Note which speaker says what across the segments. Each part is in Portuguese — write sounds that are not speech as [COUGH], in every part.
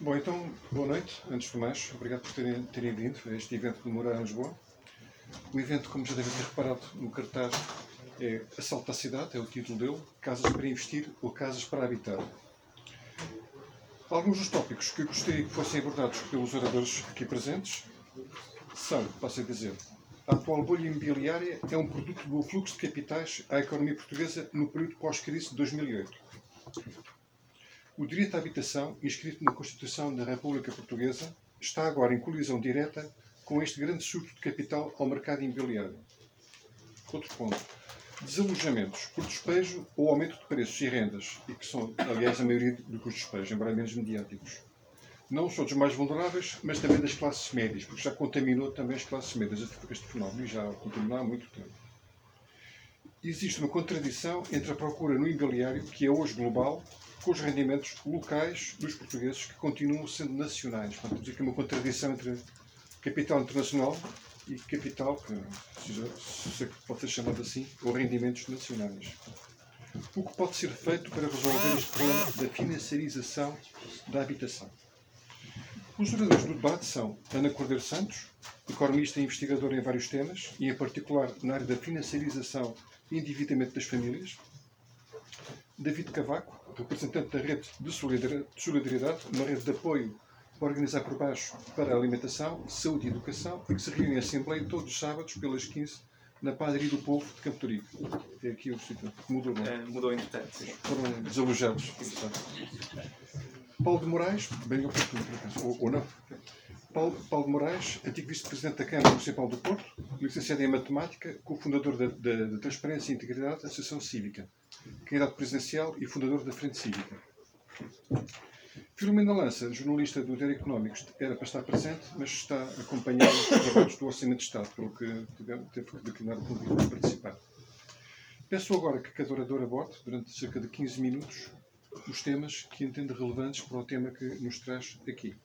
Speaker 1: Bom, então, boa noite, antes de mais. Obrigado por terem, terem vindo a este evento do Morar em Lisboa. O evento, como já devem ter reparado no cartaz, é Assalto à Cidade, é o título dele, Casas para Investir ou Casas para Habitar. Alguns dos tópicos que eu gostaria que fossem abordados pelos oradores aqui presentes são, passo a dizer, a atual bolha imobiliária é um produto do fluxo de capitais à economia portuguesa no período pós-crise de 2008. O direito à habitação, inscrito na Constituição da República Portuguesa, está agora em colisão direta com este grande surto de capital ao mercado imobiliário. Outro ponto. Desalojamentos por despejo ou aumento de preços e rendas, e que são, aliás, a maioria do custo de despejo, embora menos mediáticos. Não só dos mais vulneráveis, mas também das classes médias, porque já contaminou também as classes médias este fenómeno, e já contaminou há muito tempo. Existe uma contradição entre a procura no imobiliário, que é hoje global, com os rendimentos locais dos portugueses que continuam sendo nacionais. Portanto, temos aqui uma contradição entre capital internacional e capital, que se pode ser chamado assim, ou rendimentos nacionais. O que pode ser feito para resolver este problema da financiarização da habitação? Os oradores do debate são Ana Cordeiro Santos, economista e investigadora em vários temas, e em particular na área da financiarização e endividamento das famílias. David Cavaco, representante da rede de solidariedade, uma rede de apoio para organizar por baixo para a alimentação, saúde e educação, e que se reúne em Assembleia todos os sábados pelas 15 na Padaria do Povo de Campo Torico. É aqui o que mudou, não
Speaker 2: é? Mudou entretanto, sim.
Speaker 1: Foram desalojados. Paulo de Moraes, bem oportuno, ou, ou não. Paulo, Paulo de Moraes, antigo vice-presidente da Câmara Municipal do Porto, licenciado em Matemática, cofundador da, da, da Transparência e Integridade da Associação Cívica, candidato presidencial e fundador da Frente Cívica. Filomena Lança, jornalista do Diário Económicos, era para estar presente, mas está acompanhando os trabalhos do Orçamento de Estado, pelo que teve que declinar o convite para participar. Peço agora que cada orador aborde, durante cerca de 15 minutos, os temas que entende relevantes para o tema que nos traz aqui.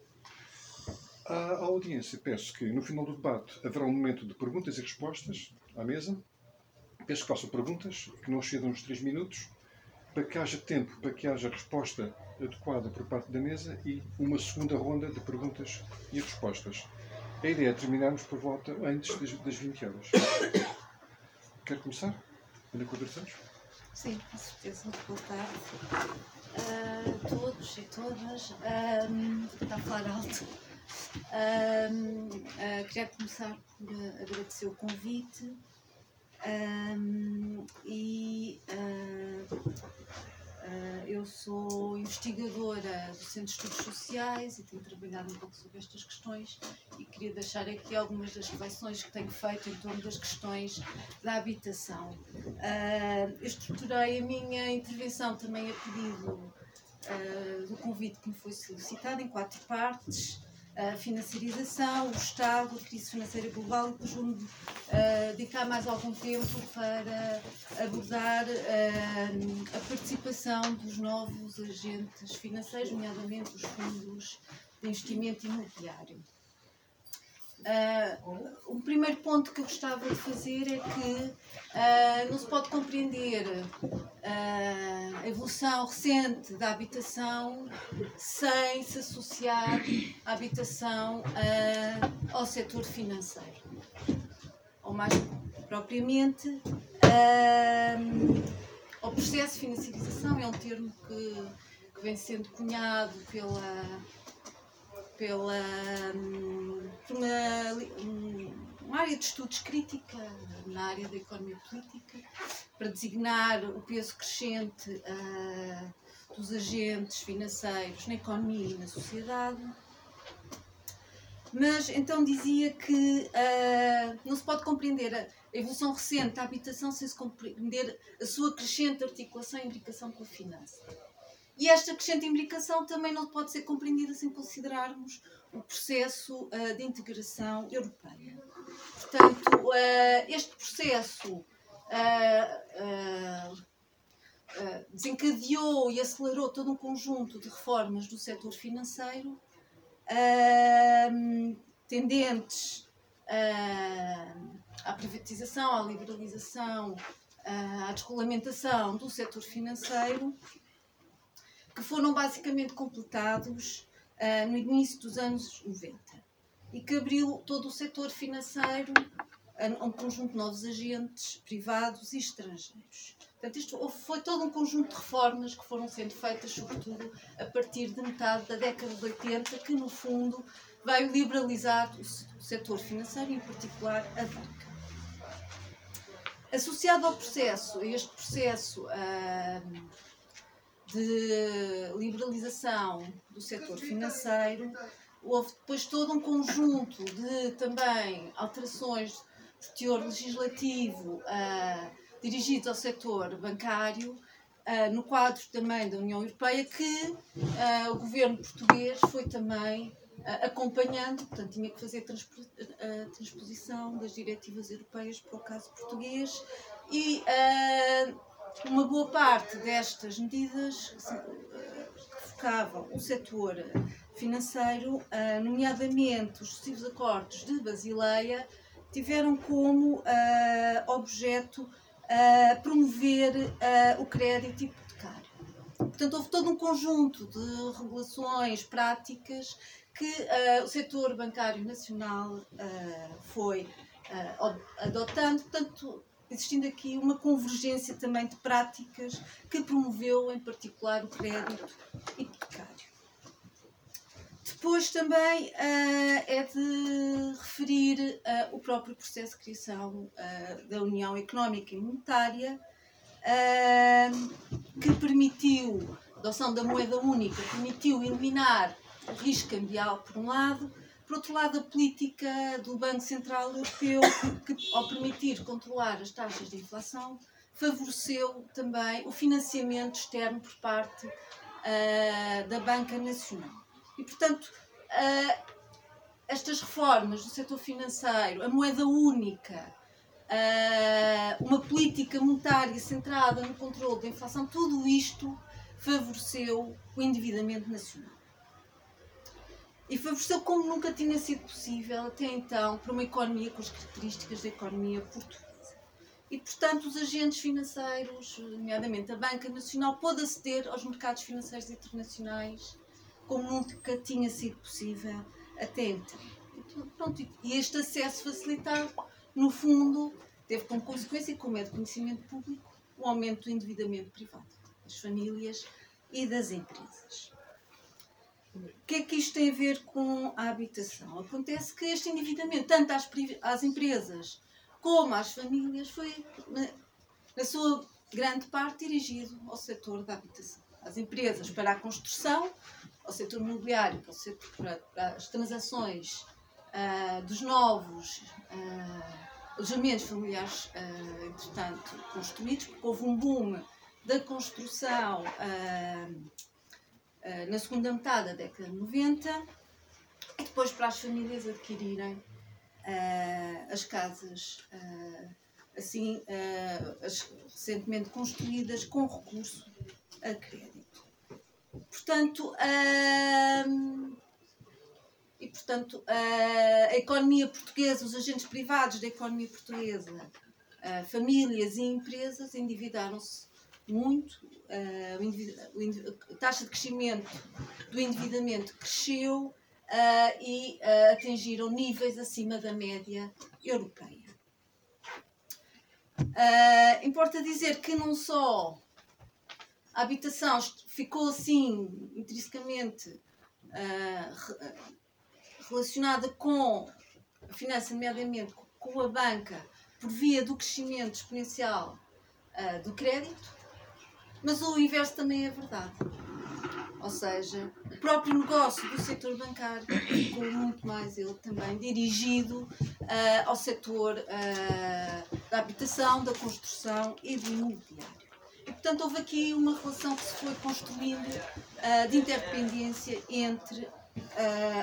Speaker 1: À audiência, peço que no final do debate haverá um momento de perguntas e respostas à mesa. Peço que façam perguntas, que não excedam os 3 minutos, para que haja tempo para que haja resposta adequada por parte da mesa e uma segunda ronda de perguntas e respostas. A ideia é terminarmos por volta antes das, 20 horas. Quer começar? Ana Cordeiro Santos?
Speaker 3: Sim, com certeza. Boa tarde a todos e todas. Está a falar alto. Uh, queria começar por agradecer o convite um, e uh, uh, eu sou investigadora do Centro de Estudos Sociais e tenho trabalhado um pouco sobre estas questões e queria deixar aqui algumas das reflexões que tenho feito em torno das questões da habitação. Uh, eu estruturei a minha intervenção também a pedido do convite que me foi solicitado em quatro partes a financiarização, o Estado, a crise financeira global e depois vou-me uh, dedicar mais algum tempo para abordar uh, a participação dos novos agentes financeiros, nomeadamente os fundos de investimento imobiliário. Uh, o primeiro ponto que eu gostava de fazer é que uh, não se pode compreender uh, a evolução recente da habitação sem se associar a habitação ao setor financeiro. Ou mais propriamente, ao processo de financiarização é um termo que, que vem sendo cunhado pela pela por uma, uma área de estudos crítica na área da economia política para designar o peso crescente uh, dos agentes financeiros na economia e na sociedade. Mas então dizia que uh, não se pode compreender a evolução recente da habitação sem se compreender a sua crescente articulação e imbricação com a finança. E esta crescente imbricação também não pode ser compreendida sem considerarmos o processo uh, de integração europeia. Portanto, uh, este processo uh, desencadeou e acelerou todo um conjunto de reformas do setor financeiro tendentes à privatização, à liberalização, à desregulamentação do setor financeiro que foram basicamente completados uh, no início dos anos 90 e que abriu todo o setor financeiro a um conjunto de novos agentes privados e estrangeiros. Portanto, isto foi todo um conjunto de reformas que foram sendo feitas, sobretudo a partir de metade da década de 80, que no fundo vai liberalizar o setor financeiro, em particular a banca. Associado ao processo, a este processo uh, de liberalização do setor financeiro, houve depois todo um conjunto de também alterações de teor legislativo uh, dirigidos ao setor bancário, uh, no quadro também da União Europeia, que uh, o governo português foi também acompanhando, portanto, tinha que fazer a transposição das diretivas europeias para o caso português e uma boa parte destas medidas que focavam o setor financeiro, nomeadamente os sucessivos acordos de Basileia, tiveram como uh, objeto uh, promover o crédito hipotecário. Portanto, houve todo um conjunto de regulações práticas que o setor bancário nacional foi adotando, portanto, existindo aqui uma convergência também de práticas que promoveu, em particular, o crédito hipotecário. Depois também uh, é de referir uh, o próprio processo de criação uh, da União Económica e Monetária, que permitiu, a adoção da moeda única, permitiu eliminar o risco cambial, por um lado, por outro lado, a política do Banco Central Europeu, que, ao permitir controlar as taxas de inflação, favoreceu também o financiamento externo por parte da Banca Nacional. E, portanto, uh, estas reformas do setor financeiro, a moeda única, uh, uma política monetária centrada no controle da inflação, tudo isto favoreceu o endividamento nacional. E favoreceu como nunca tinha sido possível até então para uma economia com as características da economia portuguesa. E, portanto, os agentes financeiros, nomeadamente a Banca Nacional, pôde aceder aos mercados financeiros internacionais como nunca tinha sido possível até então. Pronto, e este acesso facilitado, no fundo, teve como consequência, como é de conhecimento público, o aumento do endividamento privado das famílias e das empresas. O que é que isto tem a ver com a habitação? Acontece que este endividamento, tanto às, às empresas como às famílias, foi, na, na sua grande parte, dirigido ao setor da habitação. Às empresas para a construção, ao setor imobiliário, para, setor, para, para as transações uh, dos novos uh, alojamentos familiares, uh, entretanto, construídos, porque houve um boom da construção na segunda metade da década de 90 e depois para as famílias adquirirem as casas assim as recentemente construídas com recurso a crédito. Portanto, hum, e portanto, a economia portuguesa, os agentes privados da economia portuguesa, famílias e empresas endividaram-se muito, a taxa de crescimento do endividamento cresceu e atingiram níveis acima da média europeia. importa dizer que não só a habitação ficou assim, intrinsecamente relacionada com a finança, nomeadamente com a banca, por via do crescimento exponencial do crédito, mas o inverso também é verdade. Ou seja, o próprio negócio do setor bancário ficou muito mais ele também dirigido uh, ao setor uh, da habitação, da construção e do imobiliário. Portanto, houve aqui uma relação que se foi construindo uh, de interdependência entre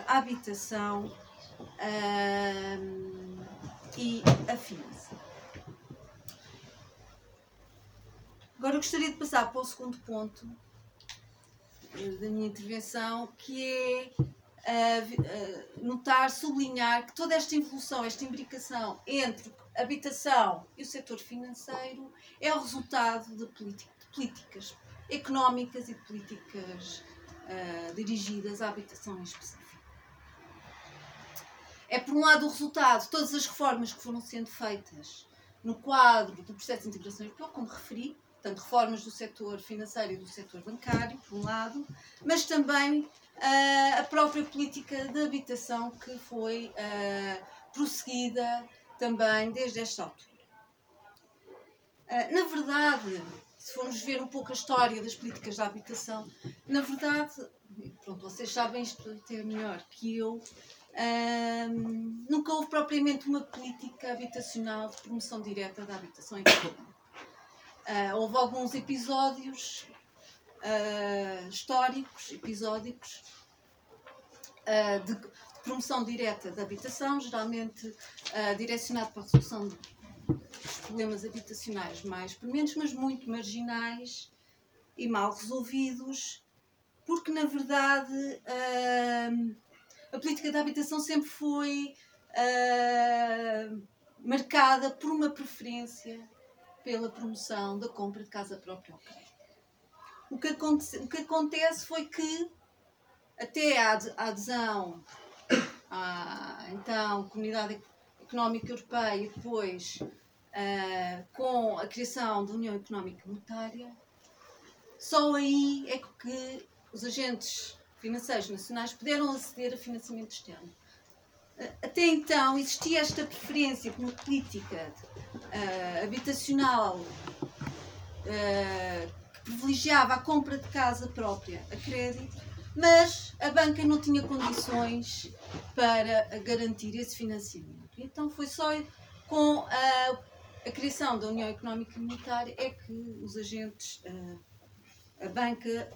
Speaker 3: a habitação e a finança. Agora eu gostaria de passar para o segundo ponto da minha intervenção, que é notar, sublinhar que toda esta evolução, esta imbricação entre habitação e o setor financeiro é o resultado de, de políticas económicas e políticas uh, dirigidas à habitação em específico. É, por um lado, o resultado de todas as reformas que foram sendo feitas no quadro do processo de integração europeu, como referi, portanto, reformas do setor financeiro e do setor bancário, por um lado, mas também uh, a própria política de habitação que foi uh, prosseguida também desde esta altura. Uh, na verdade, se formos ver um pouco a história das políticas da habitação, na verdade, pronto, vocês sabem isto até melhor que eu, um, nunca houve propriamente uma política habitacional de promoção direta da habitação em Portugal. Uh, houve alguns episódios uh, históricos, episódicos, uh, de, de, promoção direta da habitação, geralmente direcionado para a resolução dos problemas habitacionais mais prementes, mas muito marginais e mal resolvidos, porque na verdade a política da habitação sempre foi marcada por uma preferência pela promoção da compra de casa própria ao crédito. O que, acontece, o que acontece foi que, até a adesão à então, Comunidade Económica Europeia e depois uh, com a criação da União Económica Monetária, só aí é que os agentes financeiros nacionais puderam aceder a financiamento externo. Até então existia esta preferência por uma política uh, habitacional uh, que privilegiava a compra de casa própria a crédito, mas a banca não tinha condições para garantir esse financiamento. Então foi só com a, a criação da União Económica e Monetária é que os agentes, uh, a banca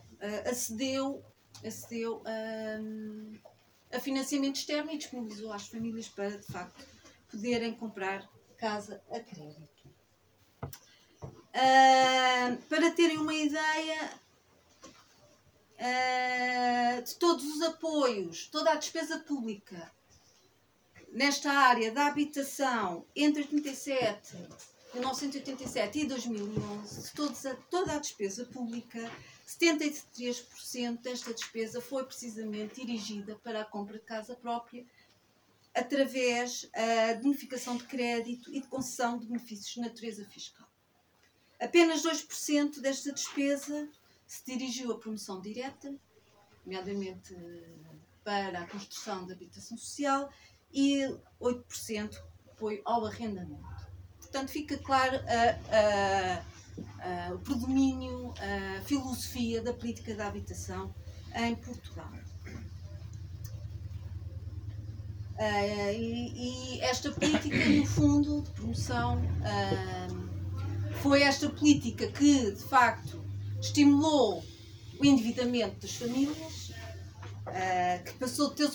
Speaker 3: acedeu, acedeu a financiamento externo e disponibilizou às famílias para, de facto, poderem comprar casa a crédito. Uh, para terem uma ideia uh, de todos os apoios, toda a despesa pública nesta área da habitação entre 87, 1987 e 2011, todos a, toda a despesa pública 73% desta despesa foi precisamente dirigida para a compra de casa própria através da bonificação de crédito e de concessão de benefícios de natureza fiscal. Apenas 2% desta despesa se dirigiu à promoção direta, nomeadamente para a construção de habitação social, e 8% foi ao arrendamento. Portanto, fica claro a, a uh, o predomínio, a filosofia da política da habitação em Portugal. Uh, e, e, esta política, no fundo, de promoção, uh, foi esta política que, de facto, estimulou o endividamento das famílias, uh, que passou de ter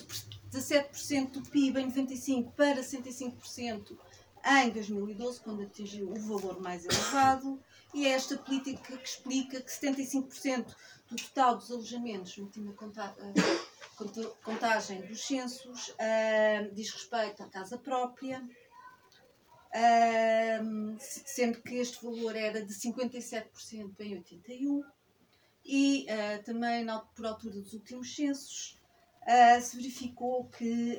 Speaker 3: 17% do PIB em 95 para 65% em 2012, quando atingiu o valor mais elevado, e é esta política que explica que 75% do total dos alojamentos, na última eh, contagem dos censos, uh, diz respeito à casa própria, uh, sendo que este valor era de 57% em 81, e uh, também por altura dos últimos censos. se verificou que,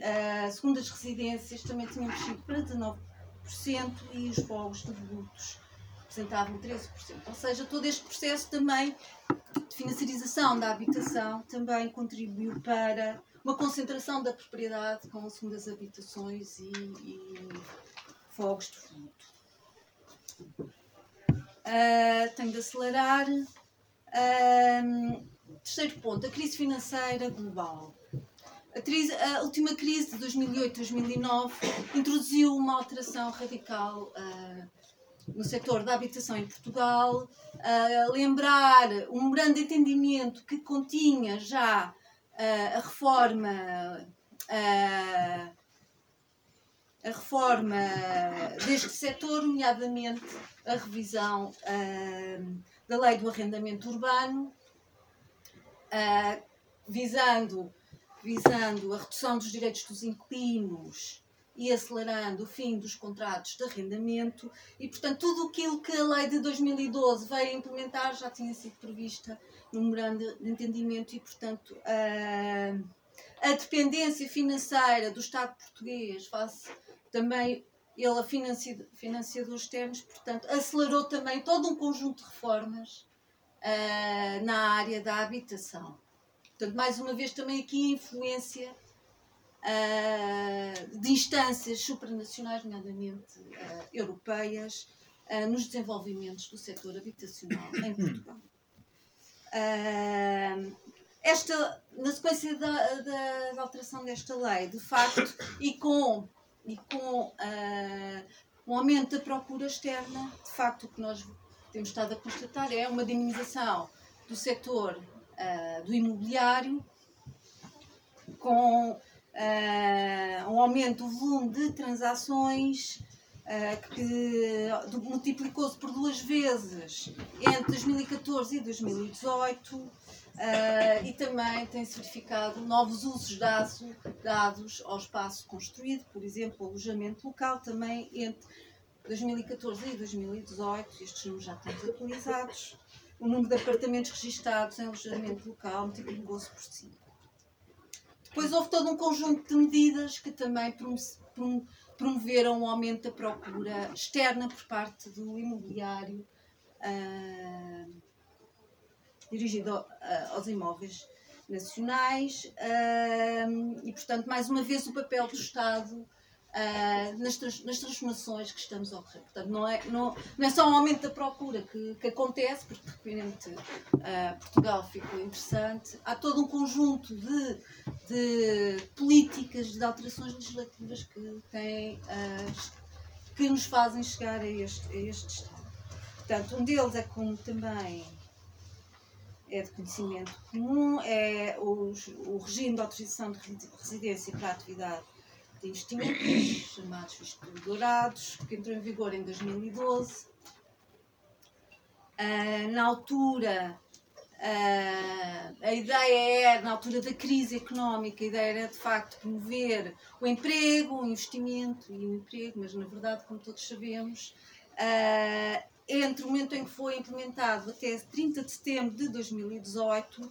Speaker 3: segundo as residências, também tinham crescido para 19% e os de adultos representavam 13%. Ou seja, todo este processo também de financiarização da habitação também contribuiu para uma concentração da propriedade com segundas habitações e, e fogos de fluto. Uh, tenho de acelerar. Uh, terceiro ponto, a crise financeira global. A, a última crise de 2008-2009 introduziu uma alteração radical uh, no setor da habitação em Portugal, uh, lembrar um grande entendimento que continha já uh, a reforma uh, a reforma deste setor, nomeadamente a revisão da lei do arrendamento urbano, visando, visando a redução dos direitos dos inquilinos e acelerando o fim dos contratos de arrendamento e, portanto, tudo aquilo que a lei de 2012 veio implementar já tinha sido prevista no memorando de entendimento e, portanto, a, a dependência financeira do Estado português face também ele a financia, financiadores externos, portanto, acelerou também todo um conjunto de reformas uh, na área da habitação. Portanto, mais uma vez, também aqui a influência uh, de instâncias supranacionais, nomeadamente uh, europeias, nos desenvolvimentos do setor habitacional em Portugal. esta, na sequência da, da, da alteração desta lei, de facto, e com e com uh, o aumento da procura externa, de facto, o que nós temos estado a constatar é uma dinamização do setor uh, do imobiliário, com uh, um aumento do volume de transações que multiplicou-se por duas vezes entre 2014 e 2018 Uh, e também tem-se verificado novos usos dados, dados ao espaço construído, por exemplo, alojamento local, também entre 2014 e 2018, estes números já estão atualizados, o número de apartamentos registados em alojamento local multiplicou-se por 5. Depois houve todo um conjunto de medidas que também promoveram o aumento da procura externa por parte do imobiliário. Uh, dirigido uh, aos imóveis nacionais uh, e, portanto, mais uma vez o papel do Estado uh, nas, nas, transformações que estamos a ocorrer. Portanto, não é, não, não é só um aumento da procura que, que acontece, porque de repente Portugal ficou interessante, há todo um conjunto de, de políticas, de alterações legislativas que, têm, que nos fazem chegar a este, a este estado. Portanto, um deles é como também é de conhecimento comum, é os, o regime de autorização de residência para a atividade investimentos, [COUGHS] chamados vistos dourados, que entrou em vigor em 2012. Uh, ah, na altura, uh, a ideia era, na altura da crise económica, a ideia era de facto promover o emprego, o investimento e o emprego, mas na verdade, como todos sabemos, uh, entre o momento em que foi implementado até 30 de setembro de 2018,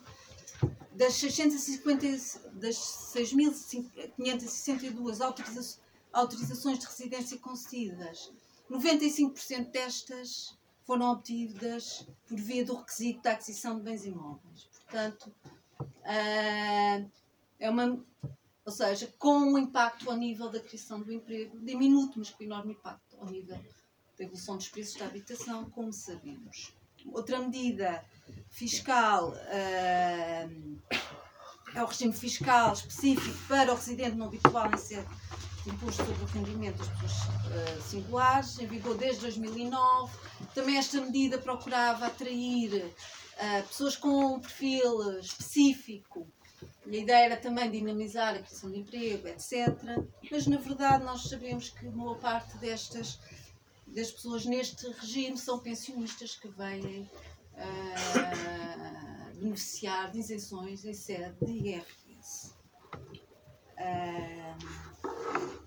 Speaker 3: das 650, das 6.562 autoriza autorizações de residência concedidas, 95% destas foram obtidas por via do requisito da aquisição de bens imóveis. Portanto, uh, é uma, ou seja, com um impacto ao nível da criação do emprego, diminuto, mas com enorme impacto ao nível da evolução dos preços da habitação, como sabemos. Outra medida fiscal uh, é o regime fiscal específico para o residente não habitual em ser imposto sobre o rendimento das pessoas uh, singulares, em vigor desde 2009. Também esta medida procurava atrair uh, pessoas com um perfil específico a ideia era também dinamizar a criação de emprego, etc. Mas, na verdade, nós sabemos que boa parte destas das pessoas neste regime são pensionistas que vêm uh, beneficiar de isenções em sede de IRS. Uh,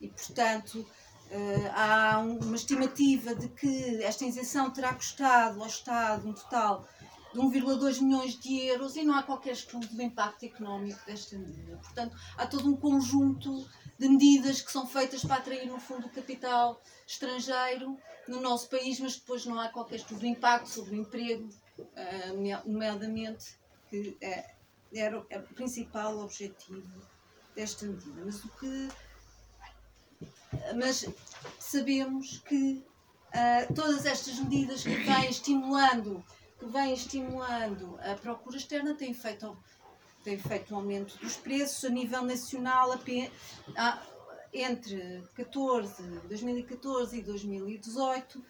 Speaker 3: e, portanto, uh, há uma estimativa de que esta isenção terá custado ao Estado um total de 1,2 milhões de euros e não há qualquer estudo do impacto económico desta medida. Portanto, há todo um conjunto de medidas que são feitas para atrair, no fundo, o capital estrangeiro no nosso país, mas depois não há qualquer estudo de impacto sobre o emprego, uh, nomeadamente, que é, era o principal objetivo desta medida. Mas o que. Mas sabemos que uh, todas estas medidas que vêm estimulando, que vêm estimulando a procura externa têm feito tem feito um aumento dos preços a nível nacional entre 14, 2014 e 2018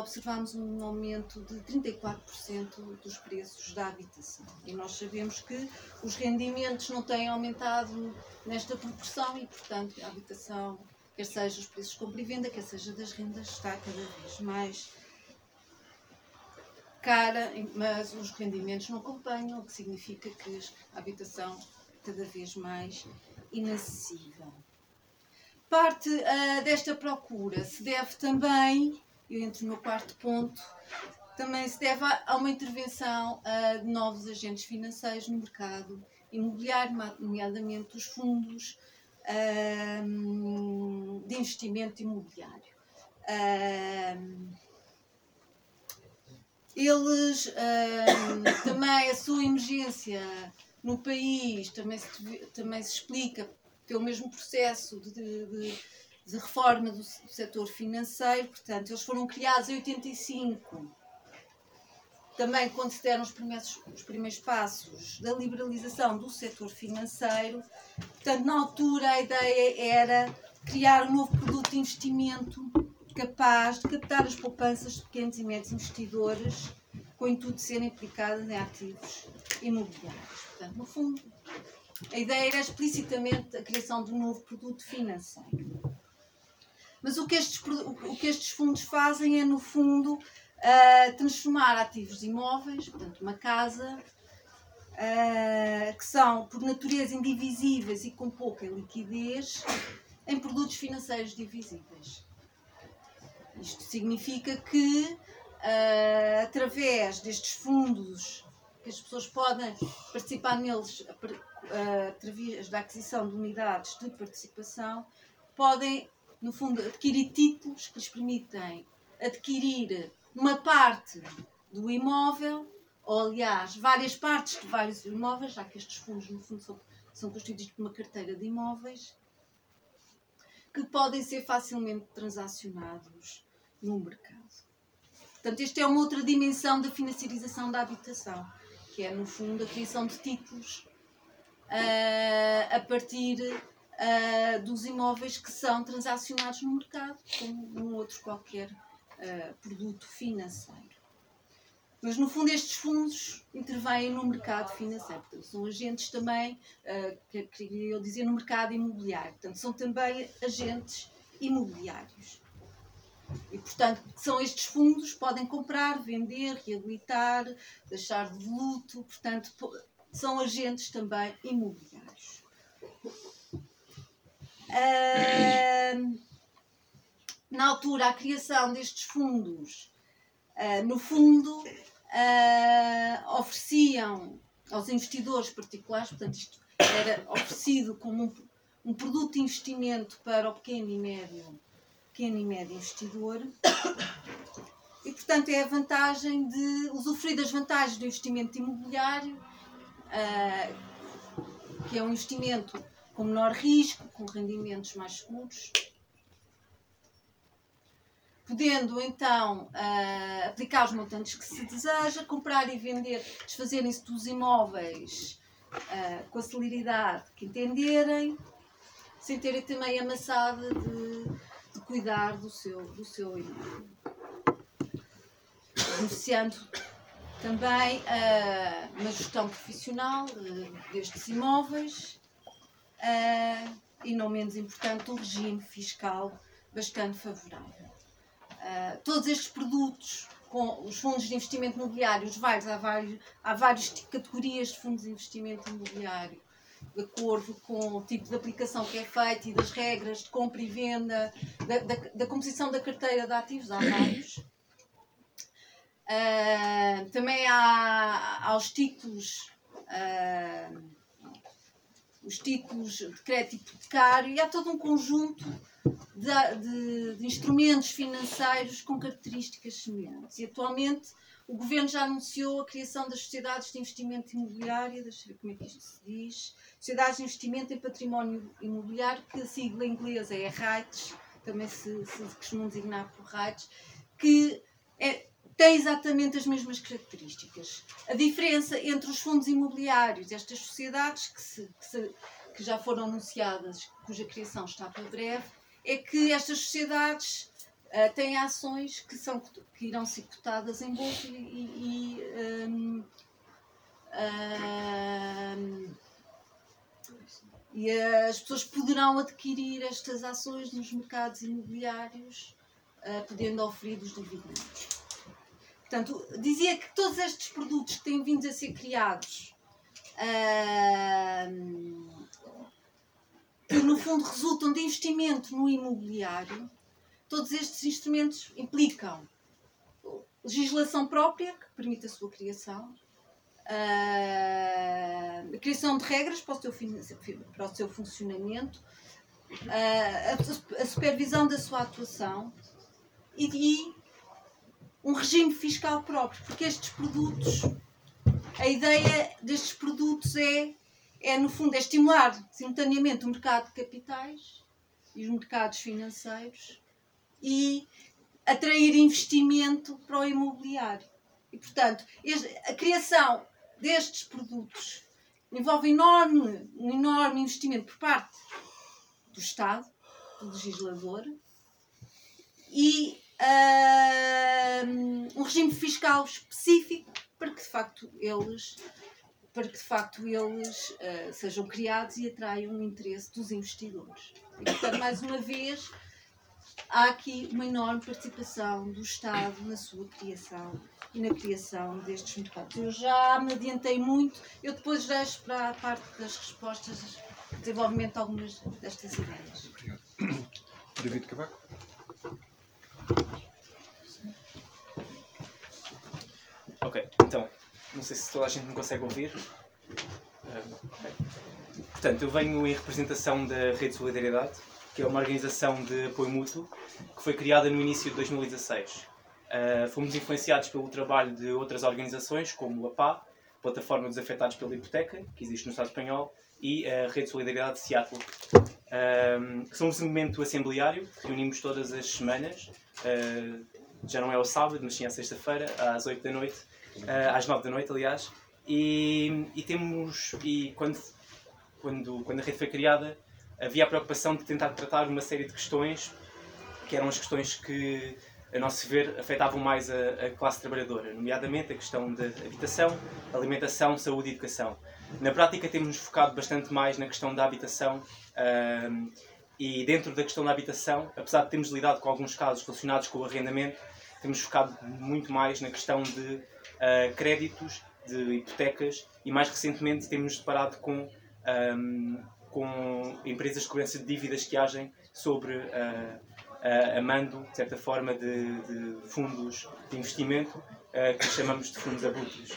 Speaker 3: observamos um aumento de 34% dos preços da habitação. E nós sabemos que os rendimentos não têm aumentado nesta proporção e, portanto, a habitação, quer seja os preços de compra e venda, quer seja das rendas, está cada vez mais cara, mas os rendimentos não acompanham, o que significa que a habitação cada vez mais inacessível. Parte uh, desta procura se deve também, eu entro no quarto ponto, também se deve a uma intervenção uh, de novos agentes financeiros no mercado imobiliário, nomeadamente os fundos uh, de investimento imobiliário. Uh, eles [COUGHS] também a sua emergência no país também se, também se explica pelo mesmo processo de, de, de reforma do, do setor financeiro, portanto, eles foram criados em 85 também quando se deram os primeiros, os primeiros passos da liberalização do setor financeiro. Portanto, na altura a ideia era criar um novo produto de investimento capaz de captar as poupanças de pequenos e médios investidores com o intuito de serem aplicadas em ativos imobiliários. Portanto, no fundo, a ideia era explicitamente a criação de um novo produto financeiro. Mas o que estes, o que estes fundos fazem é, no fundo, uh, transformar ativos imóveis, portanto, uma casa, uh, que são por natureza indivisíveis e com pouca liquidez, em produtos financeiros divisíveis. Isto significa que, uh, através destes fundos, que as pessoas podem participar neles através da aquisição de unidades de participação, podem, no fundo, adquirir títulos que lhes permitem adquirir uma parte do imóvel, ou aliás, várias partes de vários imóveis, já que estes fundos, no fundo, são, são constituídos por uma carteira de imóveis, que podem ser facilmente transacionados no mercado. Portanto, esta é uma outra dimensão da financiarização da habitação, que é, no fundo, a criação de títulos uh, a partir uh, dos imóveis que são transacionados no mercado, como um outro qualquer uh, produto financeiro. Mas, no fundo, estes fundos intervêm no mercado financeiro. Portanto, são agentes também, que queria eu dizer, no mercado imobiliário. Portanto, são também agentes imobiliários. E, portanto, são estes fundos podem comprar, vender, reabilitar, deixar de luto. Portanto, são agentes também imobiliários. Na altura, a criação destes fundos, uh, no fundo, uh, ofereciam aos investidores particulares, portanto, isto era oferecido como um, um, produto de investimento para o pequeno e médio, pequeno e médio investidor. E, portanto, é a vantagem de usufruir das vantagens do investimento imobiliário, uh, que é um investimento com menor risco, com rendimentos mais seguros podendo então uh, aplicar os montantes que se deseja, comprar e vender, desfazerem-se dos imóveis uh, com a celeridade que entenderem, sem terem também a maçada de, de, cuidar do seu, do seu imóvel. Beneficiando também uh, uma gestão profissional destes imóveis e, não menos importante, um regime fiscal bastante favorável. Uh, todos estes produtos, com os fundos de investimento imobiliário, os vários, há, vários, há várias categorias de fundos de investimento imobiliário, de acordo com o tipo de aplicação que é feito e das regras de compra e venda, da, da, da composição da carteira de ativos, há vários. Uh, também há, há os títulos. Uh, os títulos de crédito hipotecário e há todo um conjunto de, de, de, instrumentos financeiros com características semelhantes. E atualmente o Governo já anunciou a criação das sociedades de investimento imobiliário, deixa eu ver como é que isto se diz, sociedades de investimento em património imobiliário, que a sigla inglesa é REITs, também se, se costumam designar por REITs, que é, tem exatamente as mesmas características. A diferença entre os fundos imobiliários, estas sociedades que, se, que, se, que já foram anunciadas, cuja criação está por breve, é que estas sociedades uh, têm ações que, são, que irão ser cotadas em bolsa e, e um, um, e as pessoas poderão adquirir estas ações nos mercados imobiliários, uh, podendo oferir os dividendos. Portanto, dizia que todos estes produtos que têm vindo a ser criados uh, que no fundo, resultam de investimento no imobiliário, todos estes instrumentos implicam legislação própria, que permite a sua criação, a criação de regras para o seu, para o seu funcionamento, a, supervisão da sua atuação e, e um regime fiscal próprio, porque estes produtos, a ideia destes produtos é, é no fundo, é estimular simultaneamente o mercado de capitais e os mercados financeiros e atrair investimento para o imobiliário. E, portanto, a criação destes produtos envolve enorme, um enorme investimento por parte do Estado, do legislador, e uh, um regime fiscal específico para que de facto eles para que de facto eles uh, sejam criados e atraiam o interesse dos investidores. E, portanto, mais uma vez, há aqui uma enorme participação do Estado na sua criação e na criação destes mercados. Eu já me adiantei muito, eu depois deixo para a parte das respostas desenvolvimento de algumas destas ideias.
Speaker 1: Obrigado. David Cavaco.
Speaker 2: Ok, então, não sei se toda a gente me consegue ouvir. okay. Portanto, eu venho em representação da Rede Solidariedade, que é uma organização de apoio mútuo que foi criada no início de 2016. Uh, ah, fomos influenciados pelo trabalho de outras organizações, como a PA, Plataforma dos Afetados pela Hipoteca, que existe no Estado Espanhol, e a Rede de Solidariedade de Seattle. Um, somos um movimento assembleário, reunimos todas as semanas, uh, já não é ao sábado, mas sim à sexta-feira, às 8 da noite, uh, às 9 da noite, aliás, e, e, temos, e quando, quando, quando a rede foi criada, havia a preocupação de tentar tratar uma série de questões, que eram as questões que, a nosso ver, afetavam mais a, a classe trabalhadora, nomeadamente a questão da habitação, alimentação, saúde e educação. Na prática, temos-nos focado bastante mais na questão da habitação um, e, dentro da questão da habitação, apesar de termos lidado com alguns casos relacionados com o arrendamento, temos focado muito mais na questão de uh, créditos, de hipotecas e, mais recentemente, temos-nos deparado com, um, com empresas de cobrança de dívidas que agem sobre. Uh, uh, a mando, de certa forma, de, de fundos de investimento uh, que chamamos de fundos abutres.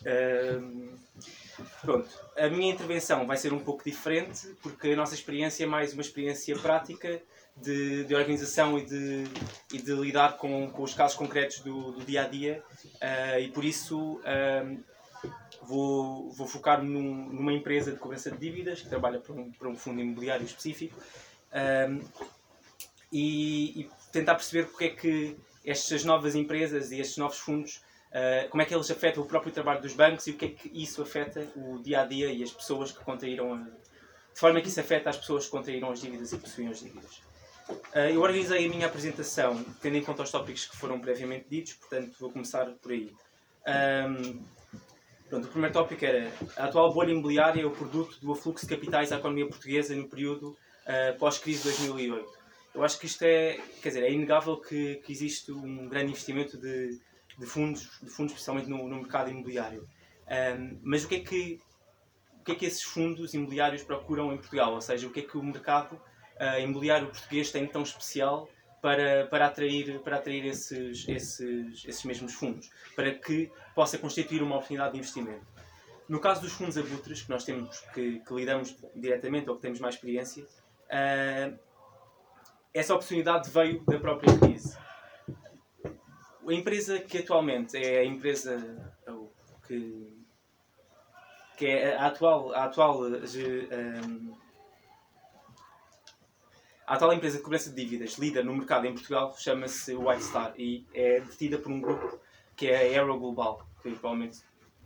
Speaker 2: Uh, Pronto, a minha intervenção vai ser um pouco diferente, porque a nossa experiência é mais uma experiência prática de, de organização e de, e de lidar com, com os casos concretos do, do dia a dia, e por isso vou, vou focar-me num, numa empresa de cobrança de dívidas que trabalha para um, para um fundo imobiliário específico uh, e, e tentar perceber porque é que estas novas empresas e estes novos fundos Uh, como é que eles afetam o próprio trabalho dos bancos e o que é que isso afeta o dia a dia e as pessoas que contraíram, a, de forma que isso afeta as pessoas que contraíram as dívidas e possuem as dívidas. Uh, eu organizei a minha apresentação tendo em conta os tópicos que foram previamente ditos, portanto vou começar por aí. Um, pronto, o primeiro tópico era a atual bolha imobiliária é o produto do afluxo de capitais à economia portuguesa no período uh, pós-crise de 2008. Eu acho que isto é, quer dizer, é inegável que, que existe um grande investimento de de fundos, de fundos especialmente no, no mercado imobiliário. Um, mas o que, é que, o que é que esses fundos imobiliários procuram em Portugal? Ou seja, o que é que o mercado uh, imobiliário português tem tão especial para, para atrair, para atrair esses, esses, esses mesmos fundos? Para que possa constituir uma oportunidade de investimento. No caso dos fundos abutres, que nós temos, que, que lidamos diretamente ou que temos mais experiência, uh, essa oportunidade veio da própria crise a empresa que atualmente é a empresa que, que é a atual, a atual, um, a atual empresa de cobrança de dívidas líder no mercado em Portugal chama-se White Star e é detida por um grupo que é a Aero Global, que provavelmente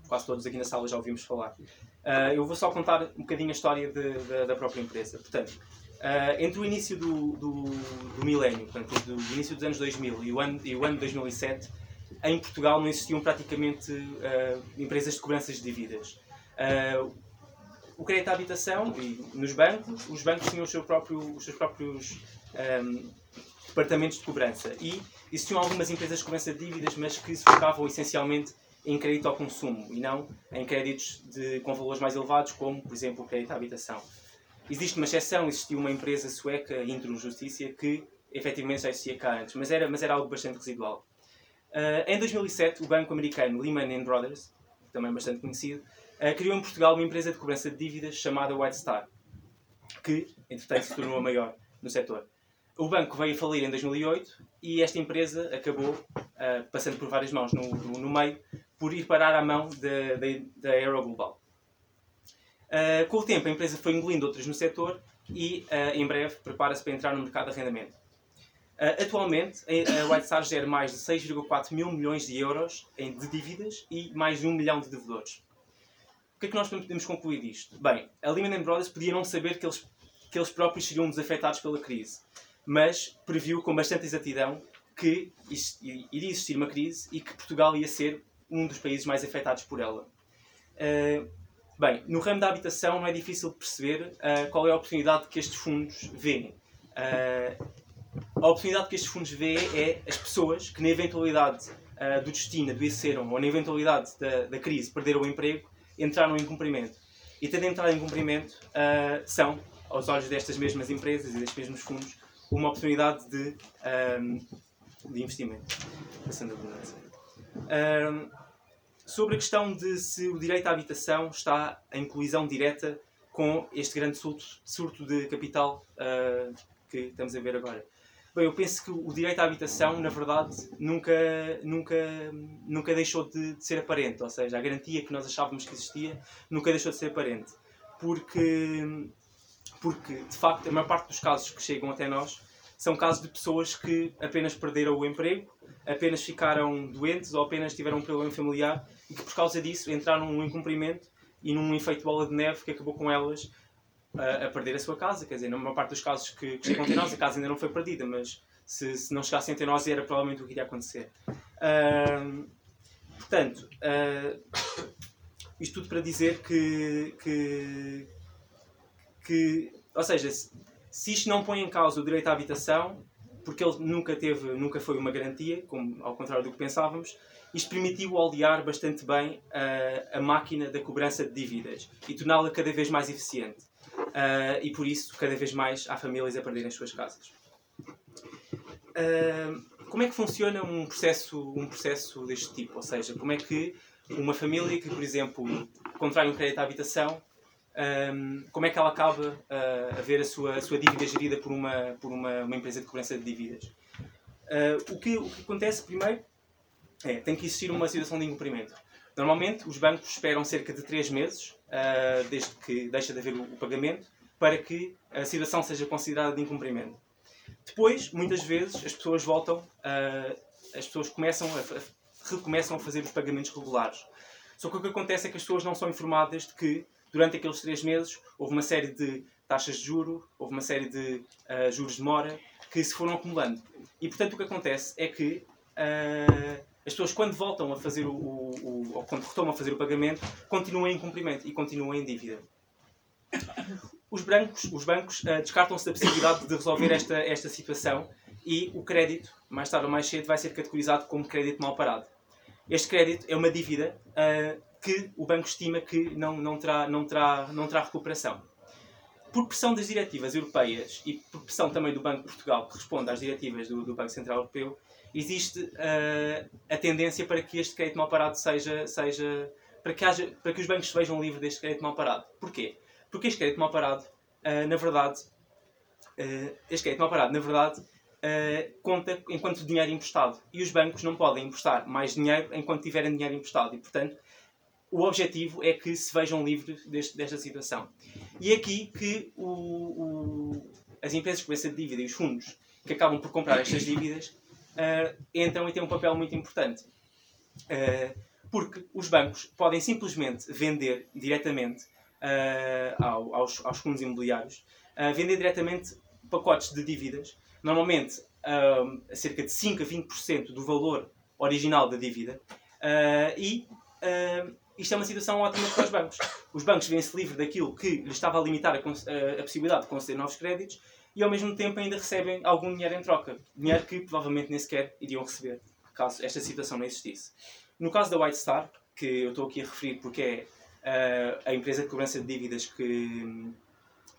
Speaker 2: quase todos aqui na sala já ouvimos falar. Uh, eu vou só contar um bocadinho a história de, de, da própria empresa. Portanto, Uh, entre o início do, do, do milénio, portanto, do início dos anos 2000 e o ano, e o ano 2007, em Portugal não existiam praticamente uh, empresas de cobranças de dívidas. Uh, o crédito à habitação e nos bancos, os bancos tinham seu próprio, os seus próprios um, departamentos de cobrança e existiam algumas empresas de cobrança de dívidas, mas que se focavam essencialmente em crédito ao consumo e não em créditos de, com valores mais elevados, como, por exemplo, o crédito à habitação. Existe uma exceção, existiu uma empresa sueca, Intrum Justicia, que efetivamente já existia cá antes, mas era, mas era algo bastante residual. Uh, em 2007, o banco americano Lehman Brothers, também bastante conhecido, criou em Portugal uma empresa de cobrança de dívidas chamada White Star, que, entretanto, se tornou a maior no setor. O banco veio a falir em 2008 e esta empresa acabou uh, passando por várias mãos no, no, meio, por ir parar à mão da Aero Global. Uh, com o tempo, a empresa foi engolindo outras no setor e, uh, em breve, prepara-se para entrar no mercado de arrendamento. Atualmente, a White Star gera mais de 6,4 mil milhões de euros em, de dívidas e mais de um milhão de devedores. O que é que nós podemos concluir disto? Bem, a Lehman Brothers podia não saber que eles, que eles próprios seriam desafetados pela crise, mas previu com bastante exatidão que iria existir uma crise e que Portugal ia ser um dos países mais afetados por ela. Uh, bem, no ramo da habitação não é difícil perceber uh, qual é a oportunidade que estes fundos veem. Uh, a oportunidade que estes fundos veem é as pessoas que, na eventualidade do destino adoeceram ou na eventualidade da, da, crise perderam o emprego, entraram em cumprimento. E tendo entrado em cumprimento, são, aos olhos destas mesmas empresas e destes mesmos fundos, uma oportunidade de, um, de investimento. Passando a um, sobre a questão de se o direito à habitação está em colisão direta com este grande surto, surto de capital uh, que estamos a ver agora. Bem, eu penso que o direito à habitação, na verdade, nunca, nunca, nunca deixou de, de, ser aparente. Ou seja, a garantia que nós achávamos que existia nunca deixou de ser aparente. Porque porque de facto a maior parte dos casos que chegam até nós são casos de pessoas que apenas perderam o emprego, apenas ficaram doentes ou apenas tiveram um problema familiar e que por causa disso entraram num incumprimento e num efeito bola de neve que acabou com elas a, a perder a sua casa. Quer dizer, na maior parte dos casos que, que chegam até nós, a casa ainda não foi perdida, mas se, se não chegassem até nós era provavelmente o que iria acontecer. Uh, portanto, uh, isto tudo para dizer que, que que, ou seja, se, se isto não põe em causa o direito à habitação, porque ele nunca teve, nunca foi uma garantia, como ao contrário do que pensávamos, isto permitiu olear bastante bem uh, a máquina da cobrança de dívidas e torná-la cada vez mais eficiente. Uh, e por isso, cada vez mais há famílias a perderem as suas casas. Uh, como é que funciona um processo, um processo deste tipo? Ou seja, como é que uma família que, por exemplo, contrai um crédito à habitação um, como é que ela acaba uh, a ver a sua, a sua dívida gerida por uma, por uma, uma empresa de cobrança de dívidas. Uh, o, que, o que acontece primeiro é tem que existir uma situação de incumprimento. Normalmente, os bancos esperam cerca de 3 meses, uh, desde que deixa de haver o, pagamento, para que a situação seja considerada de incumprimento. Depois, muitas vezes, as pessoas voltam, as pessoas começam a, a, recomeçam a fazer os pagamentos regulares. Só que o que acontece é que as pessoas não são informadas de que durante aqueles três meses houve uma série de taxas de juro, houve uma série de uh, juros de mora que se foram acumulando. E portanto o que acontece é que uh, as pessoas quando voltam a fazer o, o, ou quando retomam a fazer o pagamento continuam em cumprimento e continuam em dívida. Os bancos, os bancos uh, descartam-se da possibilidade de resolver esta, esta situação e o crédito, mais tarde ou mais cedo, vai ser categorizado como crédito mal parado. Este crédito é uma dívida uh, que o banco estima que não, não, terá, não, terá, não terá recuperação. Por pressão das diretivas europeias e por pressão também do Banco de Portugal, que responde às diretivas do, do Banco Central Europeu, existe uh, a tendência para que este crédito mal parado seja, seja para, que haja, para que os bancos se vejam livres deste crédito mal parado. Porquê? Porque este crédito mal parado, uh, na verdade, uh, este crédito mal parado, na verdade, conta enquanto dinheiro emprestado. E os bancos não podem emprestar mais dinheiro enquanto tiverem dinheiro emprestado. E, portanto, o objetivo é que se vejam livres deste, desta situação. E é aqui que o, o, as empresas com essa dívida e os fundos que acabam por comprar estas dívidas uh, entram e têm um papel muito importante. Uh, porque os bancos podem simplesmente vender diretamente uh, aos, aos, fundos imobiliários, vender diretamente pacotes de dívidas, normalmente cerca de 5 a 20% do valor original da dívida, e isto é uma situação ótima para os bancos. Os bancos vêm-se livre daquilo que lhes estava a limitar a, a, possibilidade de conceder novos créditos e ao mesmo tempo ainda recebem algum dinheiro em troca. Dinheiro que provavelmente nem sequer iriam receber caso esta situação não existisse. No caso da White Star, que eu estou aqui a referir porque é uh, a empresa de cobrança de dívidas que,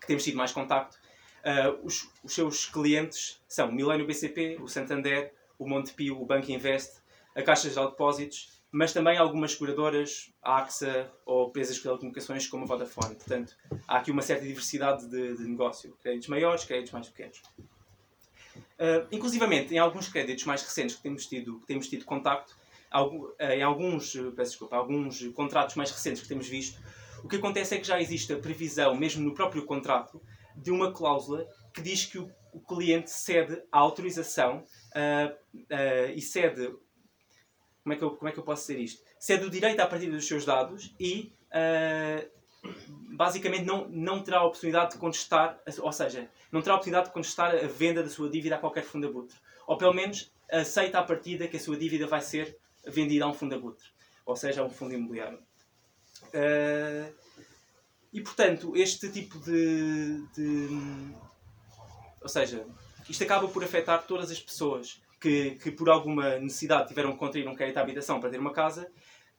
Speaker 2: que temos tido mais contacto, uh, os, os, seus clientes são o Milênio BCP, o Santander, o Montepio, o Banco Invest, a Caixa de Depósitos, mas também algumas seguradoras, AXA ou empresas de telecomunicações como a Vodafone. Portanto, há aqui uma certa diversidade de, de negócio. Créditos maiores, créditos mais pequenos. Uh, inclusivamente, em alguns créditos mais recentes que temos tido, que temos tido contacto, em alguns, peço desculpa, alguns contratos mais recentes que temos visto, o que acontece é que já existe a previsão, mesmo no próprio contrato, de uma cláusula que diz que o cliente cede a autorização uh, uh, e cede. Como é, que eu, como é que eu posso dizer isto? Cede o direito à partilha dos seus dados e uh, basicamente não, não terá a oportunidade de contestar, ou seja, não terá a oportunidade de contestar a venda da sua dívida a qualquer fundo abutre. Ou pelo menos aceita a partida que a sua dívida vai ser vendida a um fundo abutre, ou seja, a um fundo imobiliário. Uh, e portanto, este tipo de, de, Ou seja, isto acaba por afetar todas as pessoas que, que por alguma necessidade tiveram que contrair um crédito à habitação para ter uma casa,